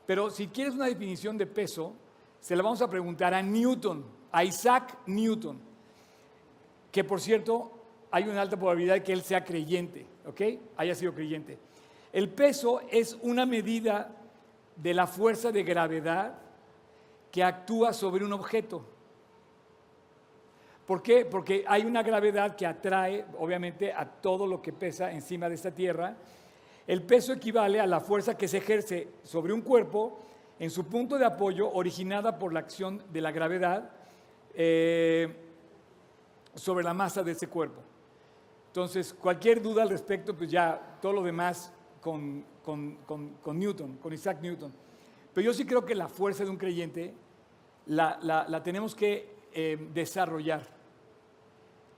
Pero si quieres una definición de peso, se la vamos a preguntar a Newton a Isaac Newton, que por cierto hay una alta probabilidad de que él sea creyente, ¿ok? Haya sido creyente. El peso es una medida de la fuerza de gravedad que actúa sobre un objeto. ¿Por qué? Porque hay una gravedad que atrae, obviamente, a todo lo que pesa encima de esta tierra. El peso equivale a la fuerza que se ejerce sobre un cuerpo en su punto de apoyo originada por la acción de la gravedad eh, sobre la masa de ese cuerpo. Entonces, cualquier duda al respecto, pues ya todo lo demás con, Newton, con Isaac Newton. Pero yo sí creo que la fuerza de un creyente la, tenemos que eh, desarrollar.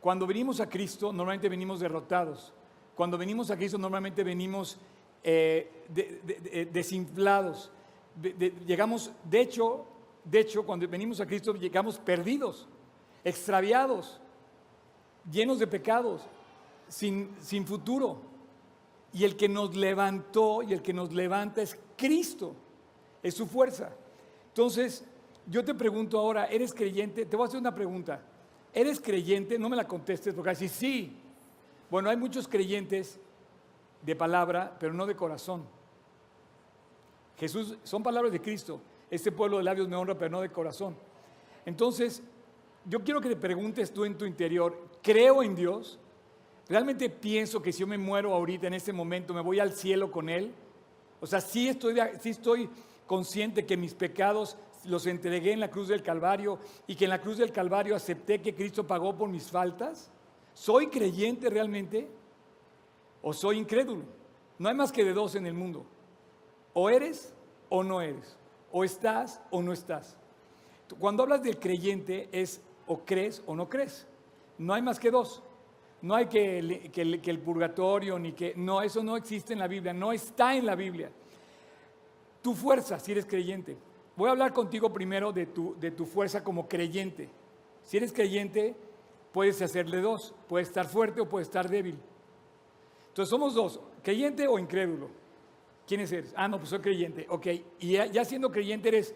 Cuando venimos a Cristo, normalmente venimos derrotados. Cuando venimos a Cristo, normalmente venimos eh, desinflados. llegamos, de hecho, de hecho, cuando venimos a Cristo, llegamos perdidos, extraviados, llenos de pecados, sin, futuro. Y el que nos levantó y el que nos levanta es Cristo, es su fuerza. Entonces, yo te pregunto ahora, ¿eres creyente? Te voy a hacer una pregunta. ¿Eres creyente? No me la contestes porque así sí. Bueno, hay muchos creyentes de palabra, pero no de corazón. Jesús, son palabras de Cristo. Este pueblo de labios me honra, pero no de corazón. Entonces, yo quiero que te preguntes tú en tu interior, ¿creo en Dios? ¿Realmente pienso que si yo me muero ahorita, en este momento, me voy al cielo con Él? O sea, sí estoy, sí estoy consciente que mis pecados los entregué en la cruz del Calvario y que en la cruz del Calvario acepté que Cristo pagó por mis faltas. ¿Soy creyente realmente o soy incrédulo? No hay más que de dos en el mundo. O eres o no eres. O estás o no estás. Cuando hablas del creyente es o crees o no crees. No hay más que dos. No hay que, el, purgatorio ni que... No, eso no existe en la Biblia, no está en la Biblia. Tu fuerza, si eres creyente. Voy a hablar contigo primero de tu, de tu fuerza como creyente. Si eres creyente, puedes hacerle dos. Puedes estar fuerte o puedes estar débil. Entonces somos dos, creyente o incrédulo. ¿Quién eres? Ah, no, pues soy creyente. Ok, y ya, siendo creyente, ¿eres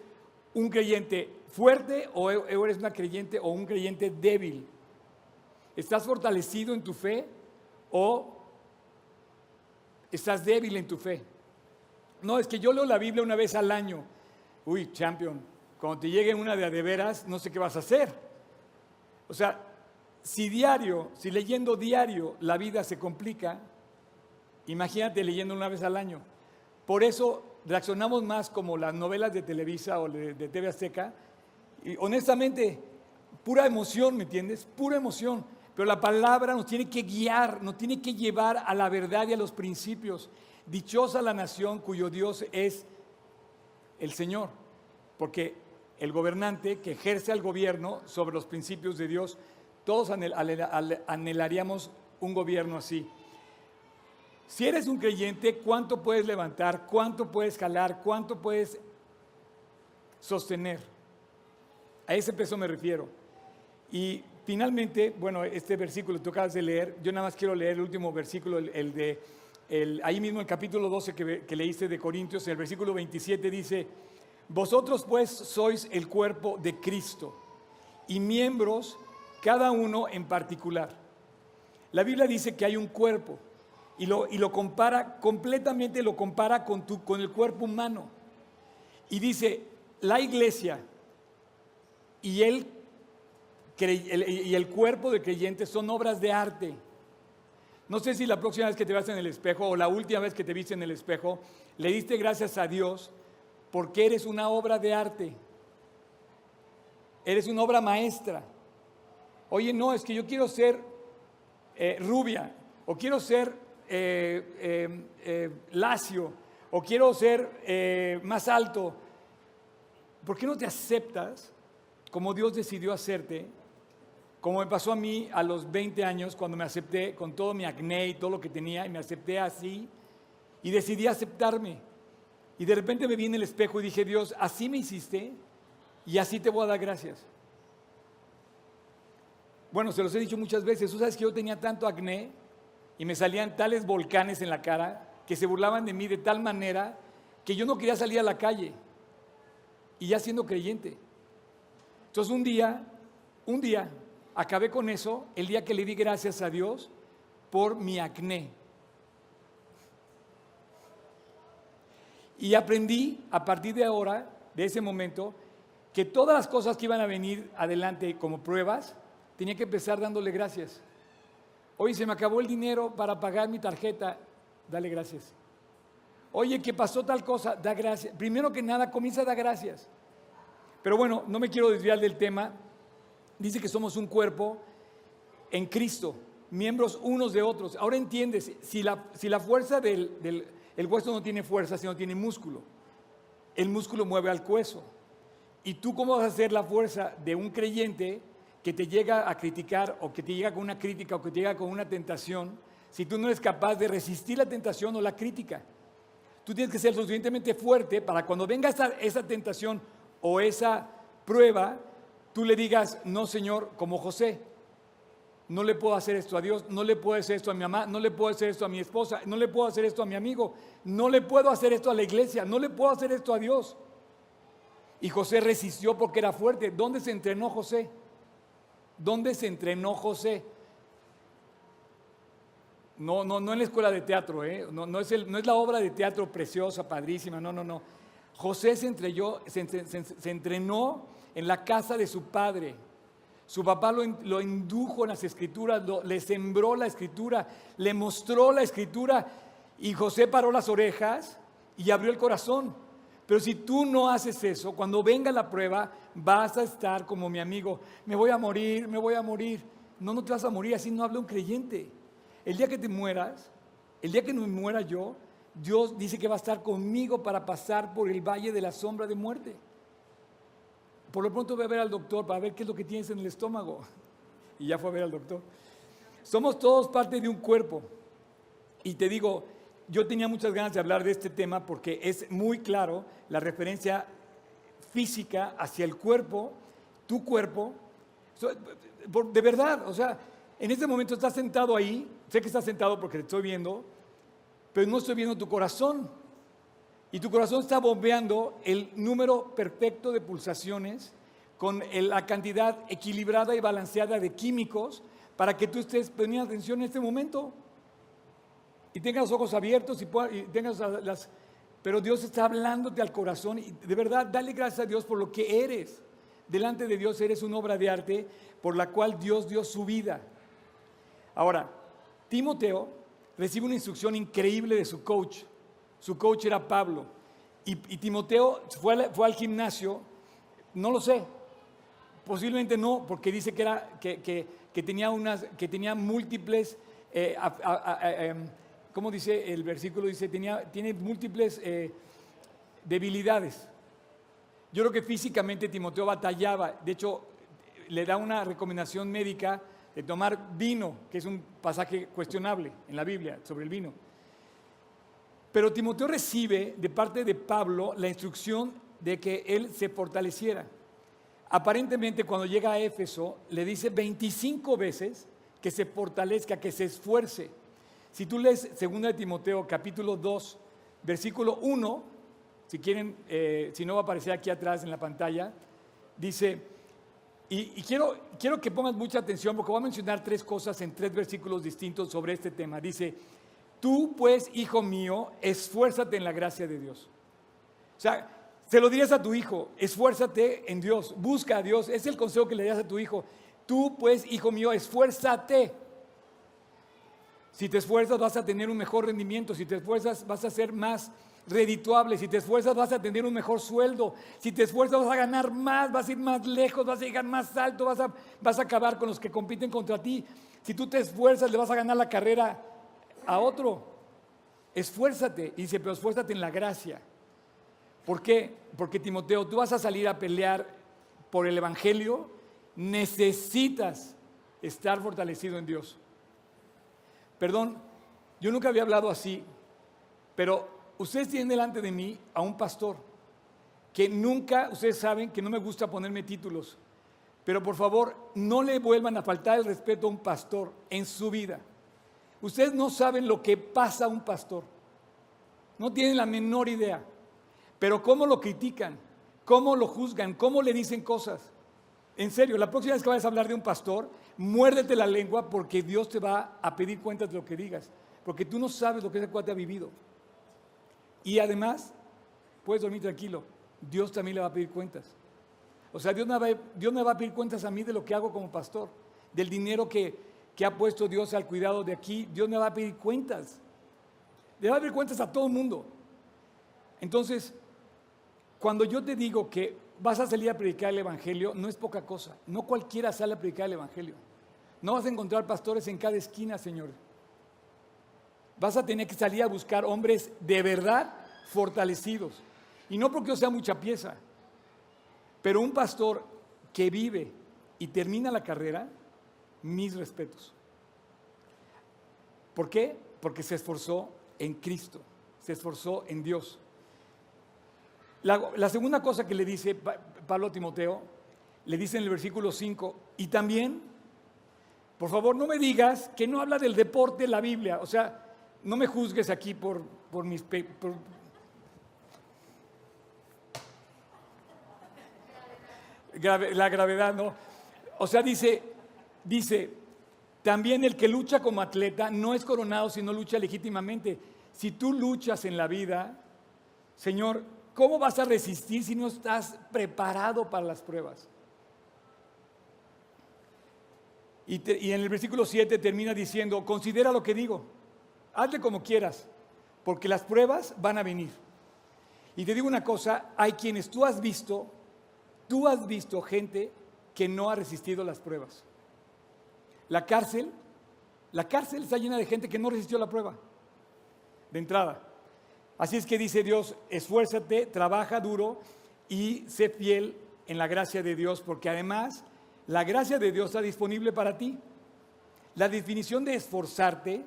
un creyente fuerte o eres una creyente o un creyente débil? ¿Estás fortalecido en tu fe o estás débil en tu fe? No, es que yo leo la Biblia una vez al año. Uy, champion, cuando te llegue una de veras, no sé qué vas a hacer. O sea, si diario, si leyendo diario la vida se complica, imagínate leyendo una vez al año. Por eso reaccionamos más como las novelas de Televisa o de, de TV Azteca. Y honestamente, pura emoción, ¿me entiendes? Pura emoción. Pero la palabra nos tiene que guiar, nos tiene que llevar a la verdad y a los principios. Dichosa la nación cuyo Dios es el Señor, porque el gobernante que ejerce el gobierno sobre los principios de Dios, todos anhelaríamos un gobierno así. Si eres un creyente, ¿cuánto puedes levantar? ¿Cuánto puedes jalar? ¿Cuánto puedes sostener? A ese peso me refiero. Y Finalmente, bueno, este versículo que tú acabas de leer, yo nada más quiero leer el último versículo, el, de, el, ahí mismo el capítulo 12 que, leíste de Corintios, el versículo 27 dice, vosotros pues sois el cuerpo de Cristo y miembros cada uno en particular. La Biblia dice que hay un cuerpo y lo, y lo compara, completamente lo compara con, tu, con el cuerpo humano. Y dice, la iglesia y él y el cuerpo de creyentes son obras de arte. No sé si la próxima vez que te veas en el espejo o la última vez que te viste en el espejo, le diste gracias a Dios porque eres una obra de arte. Eres una obra maestra. Oye, no, es que yo quiero ser eh, rubia, o quiero ser eh, eh, lacio, o quiero ser más alto. ¿Por qué no te aceptas como Dios decidió hacerte como me pasó a mí a los 20 años cuando me acepté con todo mi acné y todo lo que tenía y me acepté así y decidí aceptarme. Y de repente me vi en el espejo y dije, Dios, así me hiciste y así te voy a dar gracias. Bueno, se los he dicho muchas veces, tú sabes que yo tenía tanto acné y me salían tales volcanes en la cara que se burlaban de mí de tal manera que yo no quería salir a la calle y ya siendo creyente. Entonces un día, un día, acabé con eso el día que le di gracias a Dios por mi acné. Y aprendí a partir de ahora, de ese momento, que todas las cosas que iban a venir adelante como pruebas, tenía que empezar dándole gracias. Oye, se me acabó el dinero para pagar mi tarjeta, dale gracias. Oye, que pasó tal cosa, da gracias. Primero que nada, comienza a dar gracias. Pero bueno, no me quiero desviar del tema dice que somos un cuerpo en Cristo, miembros unos de otros. Ahora entiendes, si la, si la fuerza del, del el hueso no tiene fuerza, sino tiene músculo. El músculo mueve al hueso. ¿Y tú cómo vas a hacer la fuerza de un creyente que te llega a criticar o que te llega con una crítica o que te llega con una tentación si tú no eres capaz de resistir la tentación o la crítica? Tú tienes que ser suficientemente fuerte para cuando venga esa, esa tentación o esa prueba, tú le digas, no Señor, como José, no le puedo hacer esto a Dios, no le puedo hacer esto a mi mamá, no le puedo hacer esto a mi esposa, no le puedo hacer esto a mi amigo, no le puedo hacer esto a la iglesia, no le puedo hacer esto a Dios. Y José resistió porque era fuerte. ¿Dónde se entrenó José? ¿Dónde se entrenó José? No, no, no en la escuela de teatro, ¿eh? no, no, es no, es la obra de teatro preciosa, padrísima, no, no, no. José se, se entrenó en la casa de su padre. Su papá lo, indujo en las escrituras, le sembró la escritura, le mostró la escritura y José paró las orejas y abrió el corazón. Pero si tú no haces eso, cuando venga la prueba, vas a estar como mi amigo, me voy a morir, me voy a morir. No, no te vas a morir, así no habla un creyente. El día que te mueras, el día que me muera yo, Dios dice que va a estar conmigo para pasar por el valle de la sombra de muerte. Por lo pronto voy a ver al doctor para ver qué es lo que tienes en el estómago. [laughs] Y ya fue a ver al doctor. Somos todos parte de un cuerpo. Y te digo, yo tenía muchas ganas de hablar de este tema porque es muy claro la referencia física hacia el cuerpo, tu cuerpo. De verdad, o sea, en este momento estás sentado ahí, sé que estás sentado porque te estoy viendo, pero no estoy viendo tu corazón. Y tu corazón está bombeando el número perfecto de pulsaciones con la cantidad equilibrada y balanceada de químicos para que tú estés poniendo atención en este momento. Y tengas los ojos abiertos y, tengas las... Pero Dios está hablándote al corazón y de verdad, dale gracias a Dios por lo que eres. Delante de Dios eres una obra de arte por la cual Dios dio su vida. Ahora, Timoteo recibe una instrucción increíble de su coach su coach era Pablo. Y, Timoteo fue al, gimnasio, no lo sé, posiblemente no, porque dice que, tenía múltiples, eh, em, ¿cómo dice el versículo? Dice, tenía, tiene múltiples eh, debilidades. Yo creo que físicamente Timoteo batallaba, de hecho le da una recomendación médica de tomar vino, que es un pasaje cuestionable en la Biblia sobre el vino. Pero Timoteo recibe de parte de Pablo la instrucción de que él se fortaleciera. Aparentemente cuando llega a Éfeso le dice 25 veces que se fortalezca, que se esfuerce. Si tú lees 2 de Timoteo capítulo 2, versículo 1, si quieren, eh, si no va a aparecer aquí atrás en la pantalla, dice, y, quiero, quiero que pongas mucha atención porque voy a mencionar tres cosas en tres versículos distintos sobre este tema. Dice, Tú pues, hijo mío, esfuérzate en la gracia de Dios. O sea, se lo dirías a tu hijo, esfuérzate en Dios, busca a Dios. Es el consejo que le das a tu hijo. Tú pues, hijo mío, esfuérzate. Si te esfuerzas vas a tener un mejor rendimiento, si te esfuerzas vas a ser más redituable, si te esfuerzas vas a tener un mejor sueldo, si te esfuerzas vas a ganar más, vas a ir más lejos, vas a llegar más alto, vas a, vas a acabar con los que compiten contra ti. Si tú te esfuerzas le vas a ganar la carrera a otro. Esfuérzate. Y dice, pero esfuérzate en la gracia. ¿Por qué? Porque Timoteo, tú vas a salir a pelear por el Evangelio, necesitas estar fortalecido en Dios. Perdón, yo nunca había hablado así, pero ustedes tienen delante de mí a un pastor que nunca, ustedes saben que no me gusta ponerme títulos, pero por favor no le vuelvan a faltar el respeto a un pastor en su vida. Ustedes no saben lo que pasa a un pastor. No tienen la menor idea. Pero cómo lo critican, cómo lo juzgan, cómo le dicen cosas. En serio, la próxima vez que vayas a hablar de un pastor, muérdete la lengua porque Dios te va a pedir cuentas de lo que digas. Porque tú no sabes lo que ese cuate ha vivido. Y además, puedes dormir tranquilo. Dios también le va a pedir cuentas. O sea, Dios va, Dios me va a pedir cuentas a mí de lo que hago como pastor, del dinero que, que ha puesto Dios al cuidado de aquí, Dios me va a pedir cuentas. Le va a pedir cuentas a todo el mundo. Entonces, cuando yo te digo que vas a salir a predicar el Evangelio, no es poca cosa. No cualquiera sale a predicar el Evangelio. No vas a encontrar pastores en cada esquina, Señor. Vas a tener que salir a buscar hombres de verdad fortalecidos. Y no porque yo sea mucha pieza, pero un pastor que vive y termina la carrera, mis respetos. ¿Por qué? Porque se esforzó en Cristo, se esforzó en Dios. La, segunda cosa que le dice Pablo a Timoteo, le dice en el versículo 5, y también, por favor, no me digas que no habla del deporte la Biblia, o sea, no me juzgues aquí por, por mis... la gravedad, ¿no? O sea, dice, dice, también el que lucha como atleta no es coronado si no lucha legítimamente. Si tú luchas en la vida, Señor, ¿cómo vas a resistir si no estás preparado para las pruebas? Y, y en el versículo 7 termina diciendo, considera lo que digo, hazle como quieras, porque las pruebas van a venir. Y te digo una cosa, hay quienes tú has visto, tú has visto gente que no ha resistido las pruebas. La cárcel, la cárcel está llena de gente que no resistió la prueba, de entrada. Así es que dice Dios, esfuérzate, trabaja duro y sé fiel en la gracia de Dios, porque además la gracia de Dios está disponible para ti. La definición de esforzarte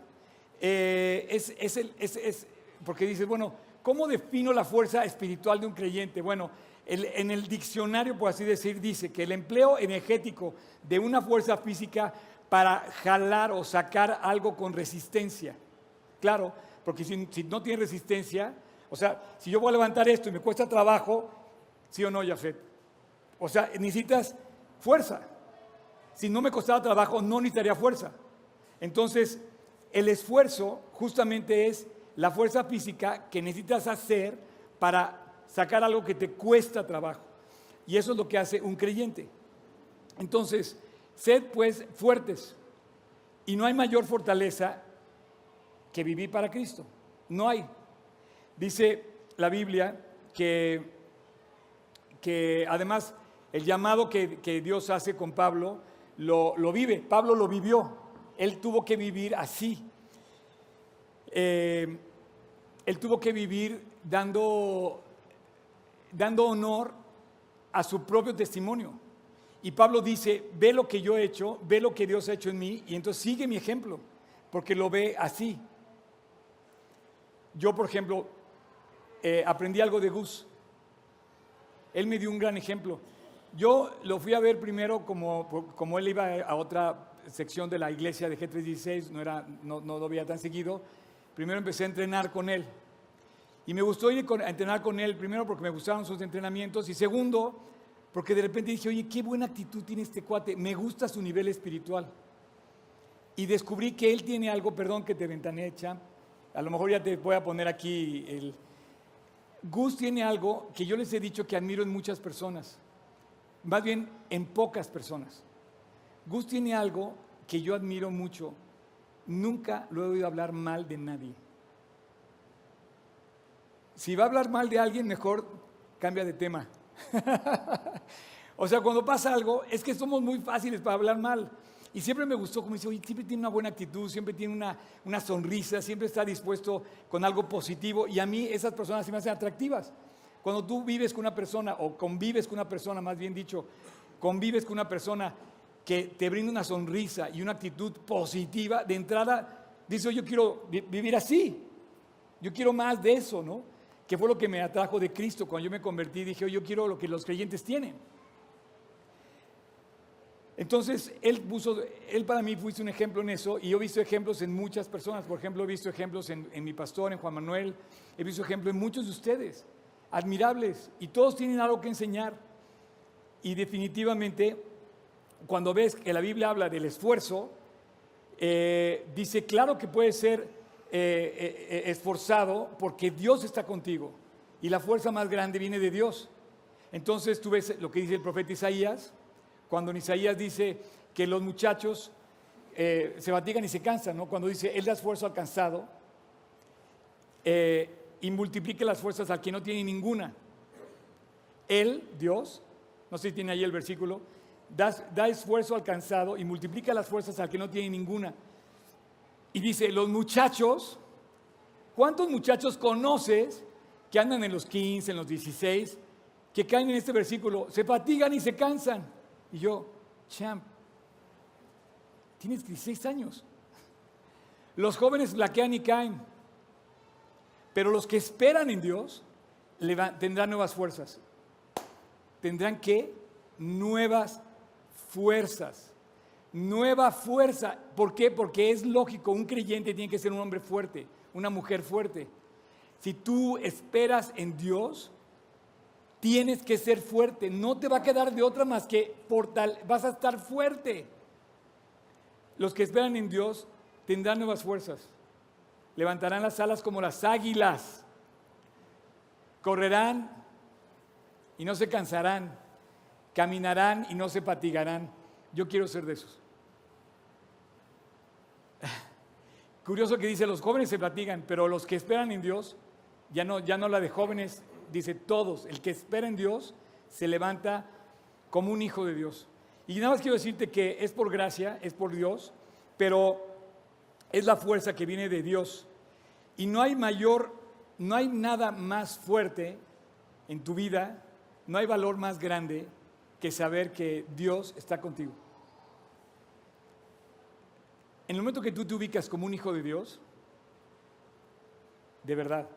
eh, es, es, el, es, porque dices, bueno, ¿cómo defino la fuerza espiritual de un creyente? Bueno, en el diccionario, por así decir, dice que el empleo energético de una fuerza física para jalar o sacar algo con resistencia. Claro, porque si, no tiene resistencia, o sea, si yo voy a levantar esto y me cuesta trabajo, ¿sí o no, Jafet? O sea, necesitas fuerza. Si no me costaba trabajo, no necesitaría fuerza. Entonces, el esfuerzo justamente es la fuerza física que necesitas hacer para sacar algo que te cuesta trabajo. Y eso es lo que hace un creyente. Entonces, sed pues fuertes. Y no hay mayor fortaleza que vivir para Cristo. No hay. Dice la Biblia que, que además el llamado que, Dios hace con Pablo lo, vive. Pablo lo vivió. Él tuvo que vivir así. Eh, él tuvo que vivir dando dando honor a su propio testimonio. Y Pablo dice, ve lo que yo he hecho, ve lo que Dios ha hecho en mí, y entonces sigue mi ejemplo, porque lo ve así. Yo, por ejemplo, eh, aprendí algo de Gus. Él me dio un gran ejemplo. Yo lo fui a ver primero como, como él iba a otra sección de la iglesia de G316, no, era, no, no lo veía tan seguido. Primero empecé a entrenar con él. Y me gustó ir a entrenar con él, primero porque me gustaron sus entrenamientos y segundo porque de repente dije, oye, qué buena actitud tiene este cuate, me gusta su nivel espiritual. Y descubrí que él tiene algo, perdón que te ventanecha, a lo mejor ya te voy a poner aquí el... Gus tiene algo que yo les he dicho que admiro en muchas personas, más bien en pocas personas. Gus tiene algo que yo admiro mucho, nunca lo he oído hablar mal de nadie. Si va a hablar mal de alguien, mejor cambia de tema. [laughs] o sea, cuando pasa algo, es que somos muy fáciles para hablar mal. Y siempre me gustó, como dice, siempre tiene una buena actitud, siempre tiene una, una sonrisa, siempre está dispuesto con algo positivo. Y a mí esas personas se me hacen atractivas. Cuando tú vives con una persona, o convives con una persona, más bien dicho, convives con una persona que te brinda una sonrisa y una actitud positiva, de entrada, dice, yo quiero vivir así. Yo quiero más de eso, ¿no? Que fue lo que me atrajo de Cristo cuando yo me convertí. Dije, yo quiero lo que los creyentes tienen. Entonces, él, puso, él para mí fuiste un ejemplo en eso y yo he visto ejemplos en muchas personas. Por ejemplo, he visto ejemplos en, en mi pastor, en Juan Manuel. He visto ejemplos en muchos de ustedes, admirables, y todos tienen algo que enseñar. Y definitivamente, cuando ves que la Biblia habla del esfuerzo, eh, dice, claro que puede ser eh, eh, eh, esforzado porque Dios está contigo y la fuerza más grande viene de Dios. Entonces tú ves lo que dice el profeta Isaías, cuando Isaías dice que los muchachos se fatigan y se cansan, ¿no? cuando dice, Él da esfuerzo al cansado y multiplique las fuerzas al que no tiene ninguna. Él, Dios, no sé si tiene ahí el versículo, da esfuerzo alcanzado y multiplica las fuerzas al que no tiene ninguna. Y dice, los muchachos, ¿cuántos muchachos conoces que andan en los 15, en los 16, que caen en este versículo? Se fatigan y se cansan. Y yo, champ, tienes 16 años. Los jóvenes flaquean y caen. Pero los que esperan en Dios tendrán nuevas fuerzas. Tendrán que nuevas fuerzas. Nueva fuerza. ¿Por qué? Porque es lógico, un creyente tiene que ser un hombre fuerte, una mujer fuerte. Si tú esperas en Dios, tienes que ser fuerte. No te va a quedar de otra más que por tal, vas a estar fuerte. Los que esperan en Dios tendrán nuevas fuerzas. Levantarán las alas como las águilas. Correrán y no se cansarán. Caminarán y no se fatigarán. Yo quiero ser de esos. [laughs] Curioso que dice, los jóvenes se fatigan, pero los que esperan en Dios, ya no, ya no la de jóvenes, dice todos, el que espera en Dios se levanta como un hijo de Dios. Y nada más quiero decirte que es por gracia, es por Dios, pero es la fuerza que viene de Dios. Y no hay mayor, no hay nada más fuerte en tu vida, no hay valor más grande que saber que Dios está contigo. En el momento que tú te ubicas como un hijo de Dios, de verdad,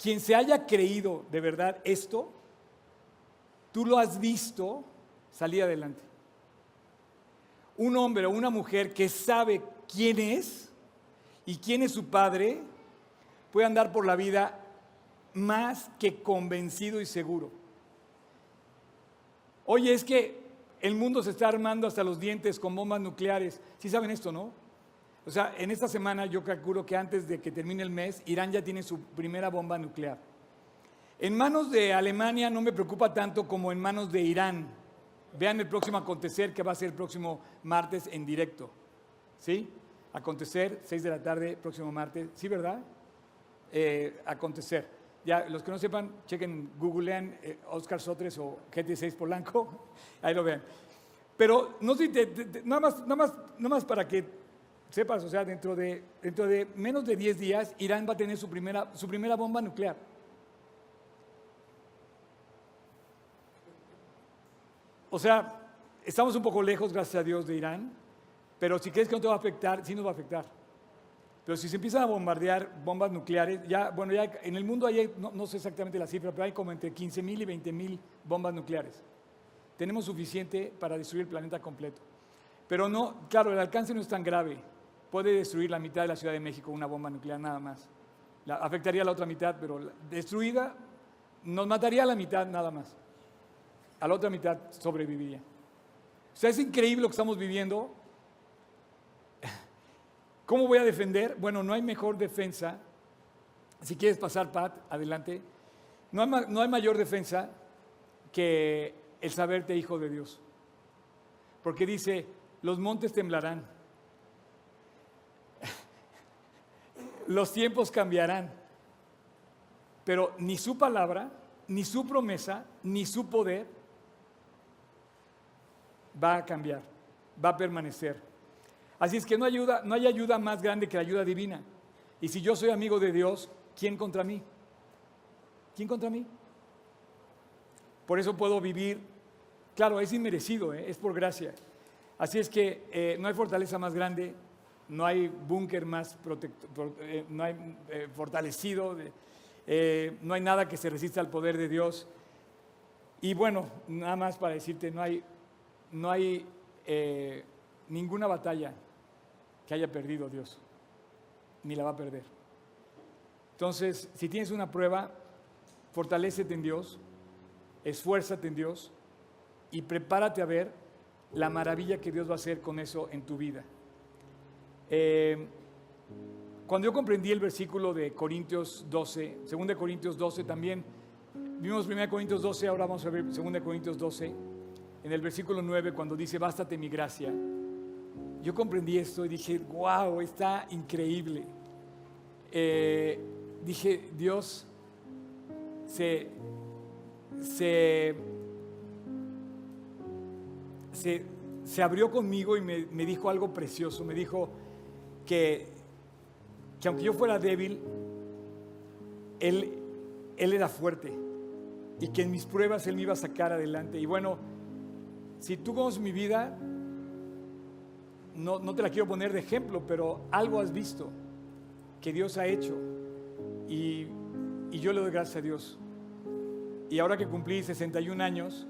quien se haya creído de verdad esto, tú lo has visto salir adelante un hombre o una mujer que sabe quién es y quién es su padre, puede andar por la vida más que convencido y seguro. Oye, es que el mundo se está armando hasta los dientes con bombas nucleares. ¿Sí saben esto, no? O sea, en esta semana yo calculo que antes de que termine el mes, Irán ya tiene su primera bomba nuclear. En manos de Alemania no me preocupa tanto como en manos de Irán. Vean el próximo acontecer que va a ser el próximo martes en directo. ¿Sí? Acontecer, 6 de la tarde, próximo martes. ¿Sí, verdad? Eh, acontecer. Ya, los que no sepan, chequen, googlean eh, Oscar Sotres o GT6 Polanco. [laughs] Ahí lo vean. Pero no sé, nada, más, nada, más, nada más para que sepas, o sea, dentro de, dentro de menos de 10 días, Irán va a tener su primera, su primera bomba nuclear. O sea, estamos un poco lejos, gracias a Dios, de Irán, pero si crees que no te va a afectar, sí nos va a afectar. Pero si se empiezan a bombardear bombas nucleares, ya, bueno, ya en el mundo hay, no, sé exactamente la cifra, pero hay como entre 15 mil y 20 mil bombas nucleares. Tenemos suficiente para destruir el planeta completo. Pero no, claro, el alcance no es tan grave. Puede destruir la mitad de la Ciudad de México una bomba nuclear nada más. Afectaría a la otra mitad, pero destruida nos mataría a la mitad nada más a la otra mitad sobreviviría. O sea, es increíble lo que estamos viviendo. ¿Cómo voy a defender? Bueno, no hay mejor defensa. Si quieres pasar, Pat, adelante. No hay, no hay mayor defensa que el saberte hijo de Dios. Porque dice, los montes temblarán. [laughs] Los tiempos cambiarán. Pero ni su palabra, ni su promesa, ni su poder va a cambiar, va a permanecer. Así es que no, ayuda, no hay ayuda más grande que la ayuda divina. Y si yo soy amigo de Dios, ¿quién contra mí? ¿Quién contra mí? Por eso puedo vivir, claro, es inmerecido, ¿eh? es por gracia. Así es que eh, no hay fortaleza más grande, no hay búnker más eh, no hay fortalecido, no hay nada que se resista al poder de Dios. Y bueno, nada más para decirte, no hay no hay ninguna batalla que haya perdido Dios, ni la va a perder. Entonces, si tienes una prueba, fortalécete en Dios, esfuérzate en Dios y prepárate a ver la maravilla que Dios va a hacer con eso en tu vida. Eh, cuando yo comprendí el versículo de Corintios 12, 2 Corintios 12 también, vimos 1 Corintios 12, ahora vamos a ver 2 Corintios 12 en el versículo 9 cuando dice, bástate mi gracia. Yo comprendí esto y dije, wow, está increíble. Eh, dije, Dios se, se, se, abrió conmigo y me, me dijo algo precioso. Me dijo que, que aunque yo fuera débil, él, él era fuerte y que en mis pruebas Él me iba a sacar adelante. Y bueno, si tú conoces mi vida, no, no te la quiero poner de ejemplo, pero algo has visto que Dios ha hecho y, y yo le doy gracias a Dios. Y ahora que cumplí 61 años,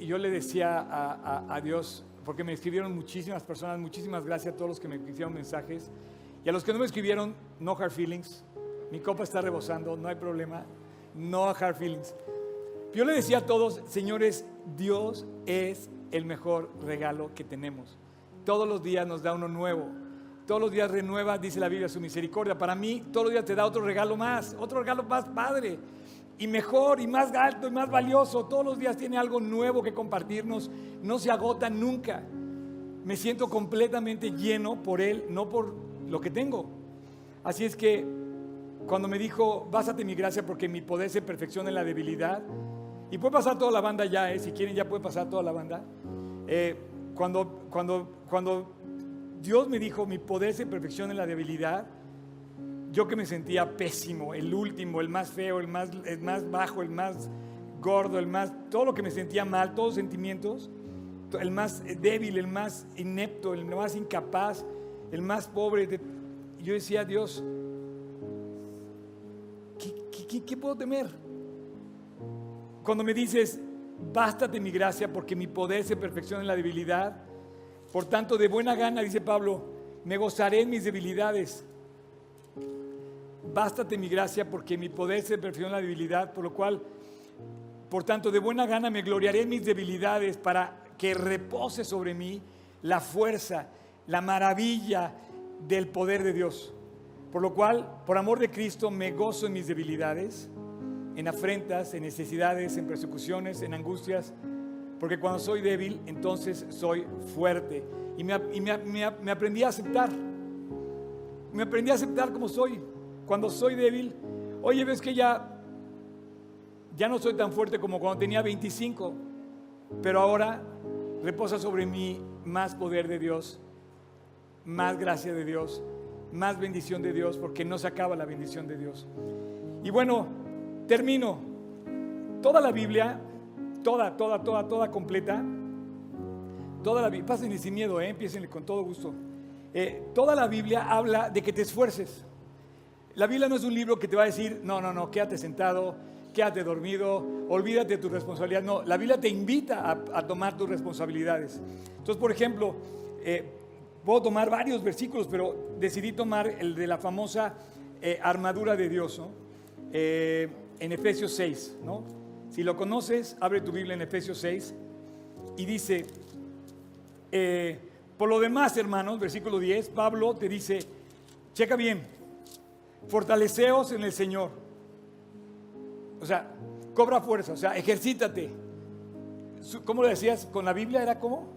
yo le decía a, a- a Dios, porque me escribieron muchísimas personas, muchísimas gracias a todos los que me hicieron mensajes, y a los que no me escribieron, no hard feelings, mi copa está rebosando, no hay problema, no hard feelings. Yo le decía a todos, señores, Dios es el mejor regalo que tenemos. Todos los días nos da uno nuevo. Todos los días renueva, dice la Biblia, su misericordia. Para mí, todos los días te da otro regalo más, otro regalo más padre y mejor y más alto y más valioso. Todos los días tiene algo nuevo que compartirnos. No se agota nunca. Me siento completamente lleno por Él, no por lo que tengo. Así es que cuando me dijo, básate mi gracia porque mi poder se perfecciona en la debilidad. Y puede pasar toda la banda ya, ¿eh? si quieren ya puede pasar toda la banda. Eh, cuando, cuando, cuando Dios me dijo, mi poder se perfecciona en la debilidad, yo que me sentía pésimo, el último, el más feo, el más, el más bajo, el más gordo, el más, todo lo que me sentía mal, todos los sentimientos, el más débil, el más inepto, el más incapaz, el más pobre. de- yo decía, Dios, ¿qué, qué- qué- puedo temer? Cuando me dices, bástate mi gracia porque mi poder se perfecciona en la debilidad, por tanto, de buena gana, dice Pablo, me gozaré en mis debilidades. Bástate mi gracia porque mi poder se perfecciona en la debilidad, por lo cual, por tanto, de buena gana me gloriaré en mis debilidades para que repose sobre mí la fuerza, la maravilla del poder de Dios. Por lo cual, por amor de Cristo, me gozo en mis debilidades, en afrentas, en necesidades, en persecuciones, en angustias, porque cuando soy débil, entonces soy fuerte. Y me, y me- me- aprendí a aceptar. Me aprendí a aceptar como soy. Cuando soy débil, oye, ves que ya, ya no soy tan fuerte como cuando tenía 25, pero ahora reposa sobre mí más poder de Dios, más gracia de Dios, más bendición de Dios, porque no se acaba la bendición de Dios. Y bueno, termino. Toda la Biblia, toda, toda, toda, toda completa, toda la Biblia, pásenle sin miedo, eh, empiecen con todo gusto. Eh, toda la Biblia habla de que te esfuerces. La Biblia no es un libro que te va a decir, no, no, no, quédate sentado, quédate dormido, olvídate de tu responsabilidad. No, la Biblia te invita a, tomar tus responsabilidades. Entonces, por ejemplo, eh, puedo tomar varios versículos, pero decidí tomar el de la famosa eh, armadura de Dios, ¿no? Eh, en Efesios 6, ¿no? Si lo conoces, abre tu Biblia en Efesios 6 y dice, eh, por lo demás, hermanos, versículo 10, Pablo te dice, checa bien, fortaleceos en el Señor. O sea, cobra fuerza, o sea, ejercítate. ¿Cómo lo decías? ¿Con la Biblia era cómo?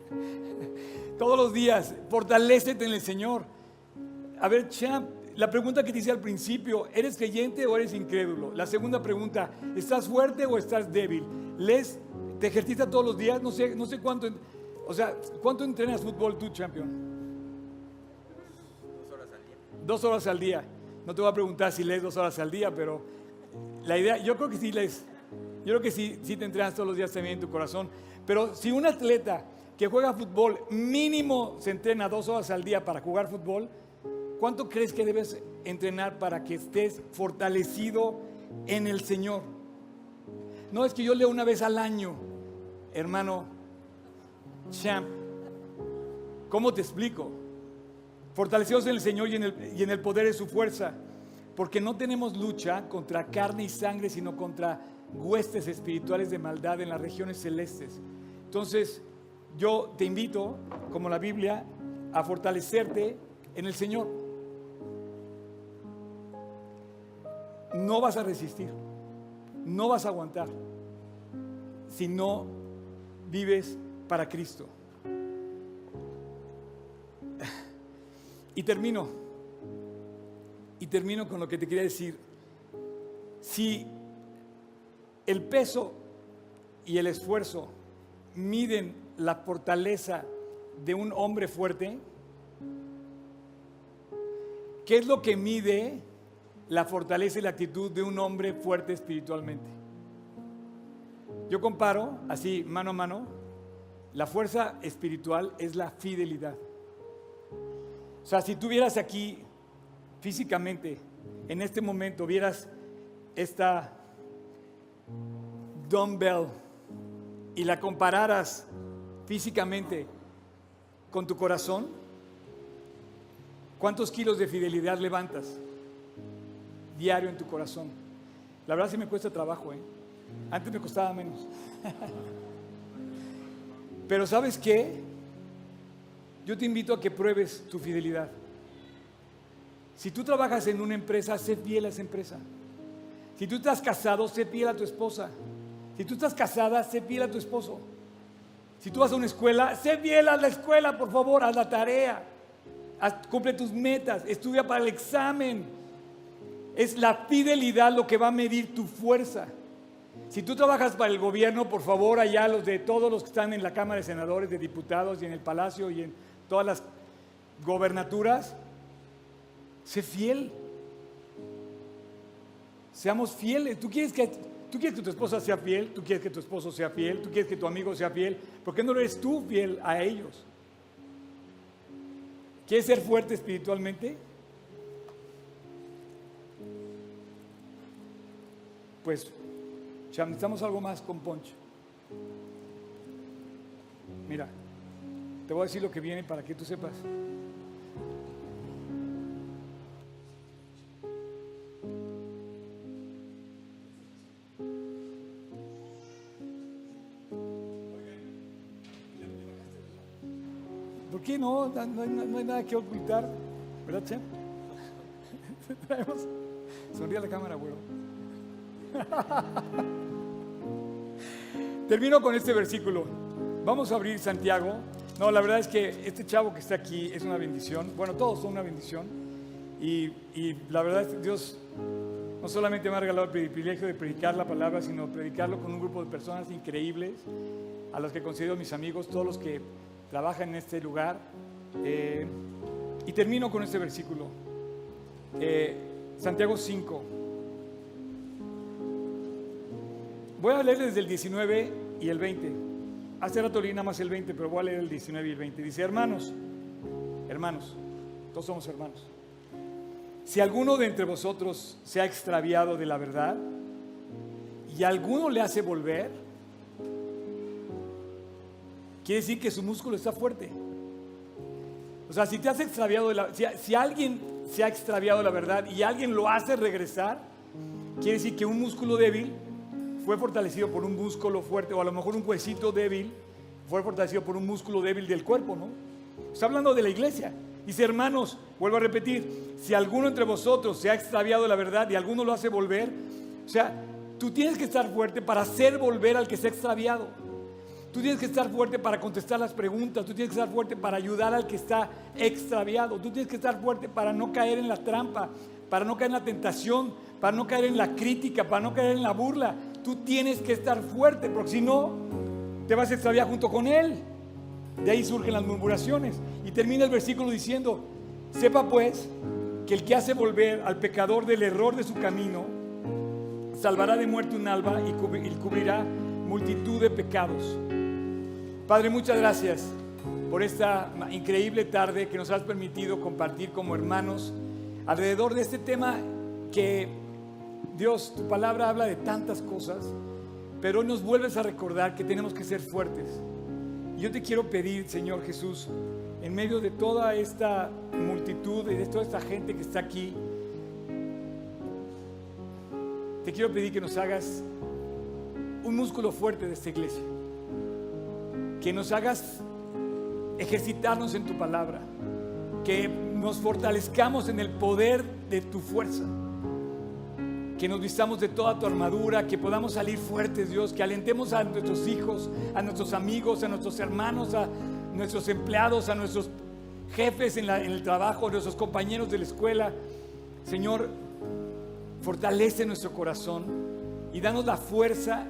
[laughs] Todos los días, fortalécete en el Señor. A ver, champ, la pregunta que te hice al principio, ¿eres creyente o eres incrédulo? La segunda pregunta, ¿estás fuerte o estás débil? ¿Les, ¿Te ejercitas todos los días? No sé, no sé cuánto, o sea, ¿cuánto entrenas fútbol tú, champion? Dos horas al día. No te voy a preguntar si lees dos horas al día, pero la idea, yo creo que sí lees. Yo creo que sí, sí te entrenas todos los días también en tu corazón. Pero si un atleta que juega fútbol mínimo se entrena dos horas al día para jugar fútbol, ¿cuánto crees que debes entrenar para que estés fortalecido en el Señor? No es que yo leo una vez al año, hermano Champ. ¿Cómo te explico? Fortalecidos en el Señor y en el, y en el poder de su fuerza, porque no tenemos lucha contra carne y sangre, sino contra huestes espirituales de maldad en las regiones celestes. Entonces, yo te invito, como la Biblia, a fortalecerte en el Señor. No vas a resistir, no vas a aguantar, si no vives para Cristo. Y termino. Y termino con lo que te quería decir. Si el peso y el esfuerzo miden la fortaleza de un hombre fuerte? ¿Qué es lo que mide la fortaleza y la actitud de un hombre fuerte espiritualmente? Yo comparo, así, mano a mano, la fuerza espiritual es la fidelidad. O sea, si tú vieras aquí físicamente, en este momento, vieras esta dumbbell y la compararas físicamente con tu corazón, ¿cuántos kilos de fidelidad levantas diario en tu corazón? La verdad sí me cuesta trabajo, ¿eh? Antes me costaba menos. [laughs] Pero ¿sabes qué? Yo te invito a que pruebes tu fidelidad. Si tú trabajas en una empresa, sé fiel a esa empresa. Si tú estás casado, sé fiel a tu esposa. Si tú estás casada, sé fiel a tu esposo. Si tú vas a una escuela, sé fiel a la escuela, por favor, haz la tarea. cumple tus metas, estudia para el examen. Es la fidelidad lo que va a medir tu fuerza. Si tú trabajas para el gobierno, por favor, allá los de todos los que están en la Cámara de Senadores, de Diputados y en el Palacio y en todas las gobernaturas, sé fiel. Seamos fieles. ¿Tú quieres que Tú quieres que tu esposa sea fiel, tú quieres que tu esposo sea fiel, tú quieres que tu amigo sea fiel. ¿Por qué no eres tú fiel a ellos? ¿Quieres ser fuerte espiritualmente? Pues ya necesitamos algo más con Poncho. Mira, te voy a decir lo que viene para que tú sepas. ¿Por qué no? No hay, nada que ocultar. ¿Verdad, Che? [laughs] Traemos. Sonríe a la cámara, güero. Termino con este versículo. Vamos a abrir Santiago. No, la verdad es que este chavo que está aquí es una bendición. Bueno, todos son una bendición. Y, y la verdad es que Dios no solamente me ha regalado el privilegio de predicar la palabra, sino predicarlo con un grupo de personas increíbles, a los que considero mis amigos, todos los que trabaja en este lugar. Eh, y termino con este versículo. Eh, Santiago 5. Voy a leer desde el 19 y el 20. Hace rato leí nada más el 20, pero voy a leer el 19 y el 20. Dice, hermanos, hermanos, todos somos hermanos. Si alguno de entre vosotros se ha extraviado de la verdad y alguno le hace volver, quiere decir que su músculo está fuerte. O sea, si te has extraviado, la, si, alguien se ha extraviado de la verdad y alguien lo hace regresar, quiere decir que un músculo débil fue fortalecido por un músculo fuerte, o a lo mejor un huesito débil fue fortalecido por un músculo débil del cuerpo, ¿no? Está hablando de la iglesia. Dice, hermanos, vuelvo a repetir, si alguno entre vosotros se ha extraviado de la verdad y alguno lo hace volver, o sea, tú tienes que estar fuerte para hacer volver al que se ha extraviado. Tú tienes que estar fuerte para contestar las preguntas, tú tienes que estar fuerte para ayudar al que está extraviado, tú tienes que estar fuerte para no caer en la trampa, para no caer en la tentación, para no caer en la crítica, para no caer en la burla. Tú tienes que estar fuerte, porque si no, te vas a extraviar junto con Él. De ahí surgen las murmuraciones. Y termina el versículo diciendo, sepa pues que el que hace volver al pecador del error de su camino, salvará de muerte un alba y cubrirá multitud de pecados. Padre, muchas gracias por esta increíble tarde que nos has permitido compartir como hermanos alrededor de este tema que Dios, tu palabra habla de tantas cosas, pero hoy nos vuelves a recordar que tenemos que ser fuertes. Y yo te quiero pedir, Señor Jesús, en medio de toda esta multitud y de toda esta gente que está aquí, te quiero pedir que nos hagas un músculo fuerte de esta iglesia que nos hagas ejercitarnos en tu palabra, que nos fortalezcamos en el poder de tu fuerza, que nos vistamos de toda tu armadura, que podamos salir fuertes, Dios, que alentemos a nuestros hijos, a nuestros amigos, a nuestros hermanos, a nuestros empleados, a nuestros jefes en, en el trabajo, a nuestros compañeros de la escuela. Señor, fortalece nuestro corazón y danos la fuerza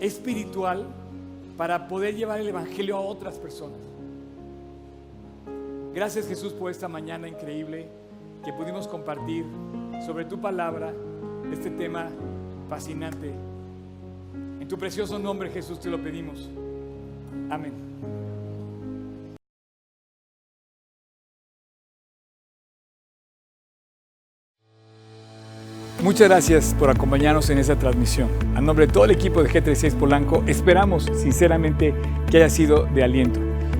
espiritual para poder llevar el Evangelio a otras personas. Gracias Jesús por esta mañana increíble que pudimos compartir sobre tu palabra, este tema fascinante. En tu precioso nombre Jesús te lo pedimos. Amén. Muchas gracias por acompañarnos en esta transmisión. A nombre de todo el equipo de G36 Polanco, esperamos sinceramente que haya sido de aliento.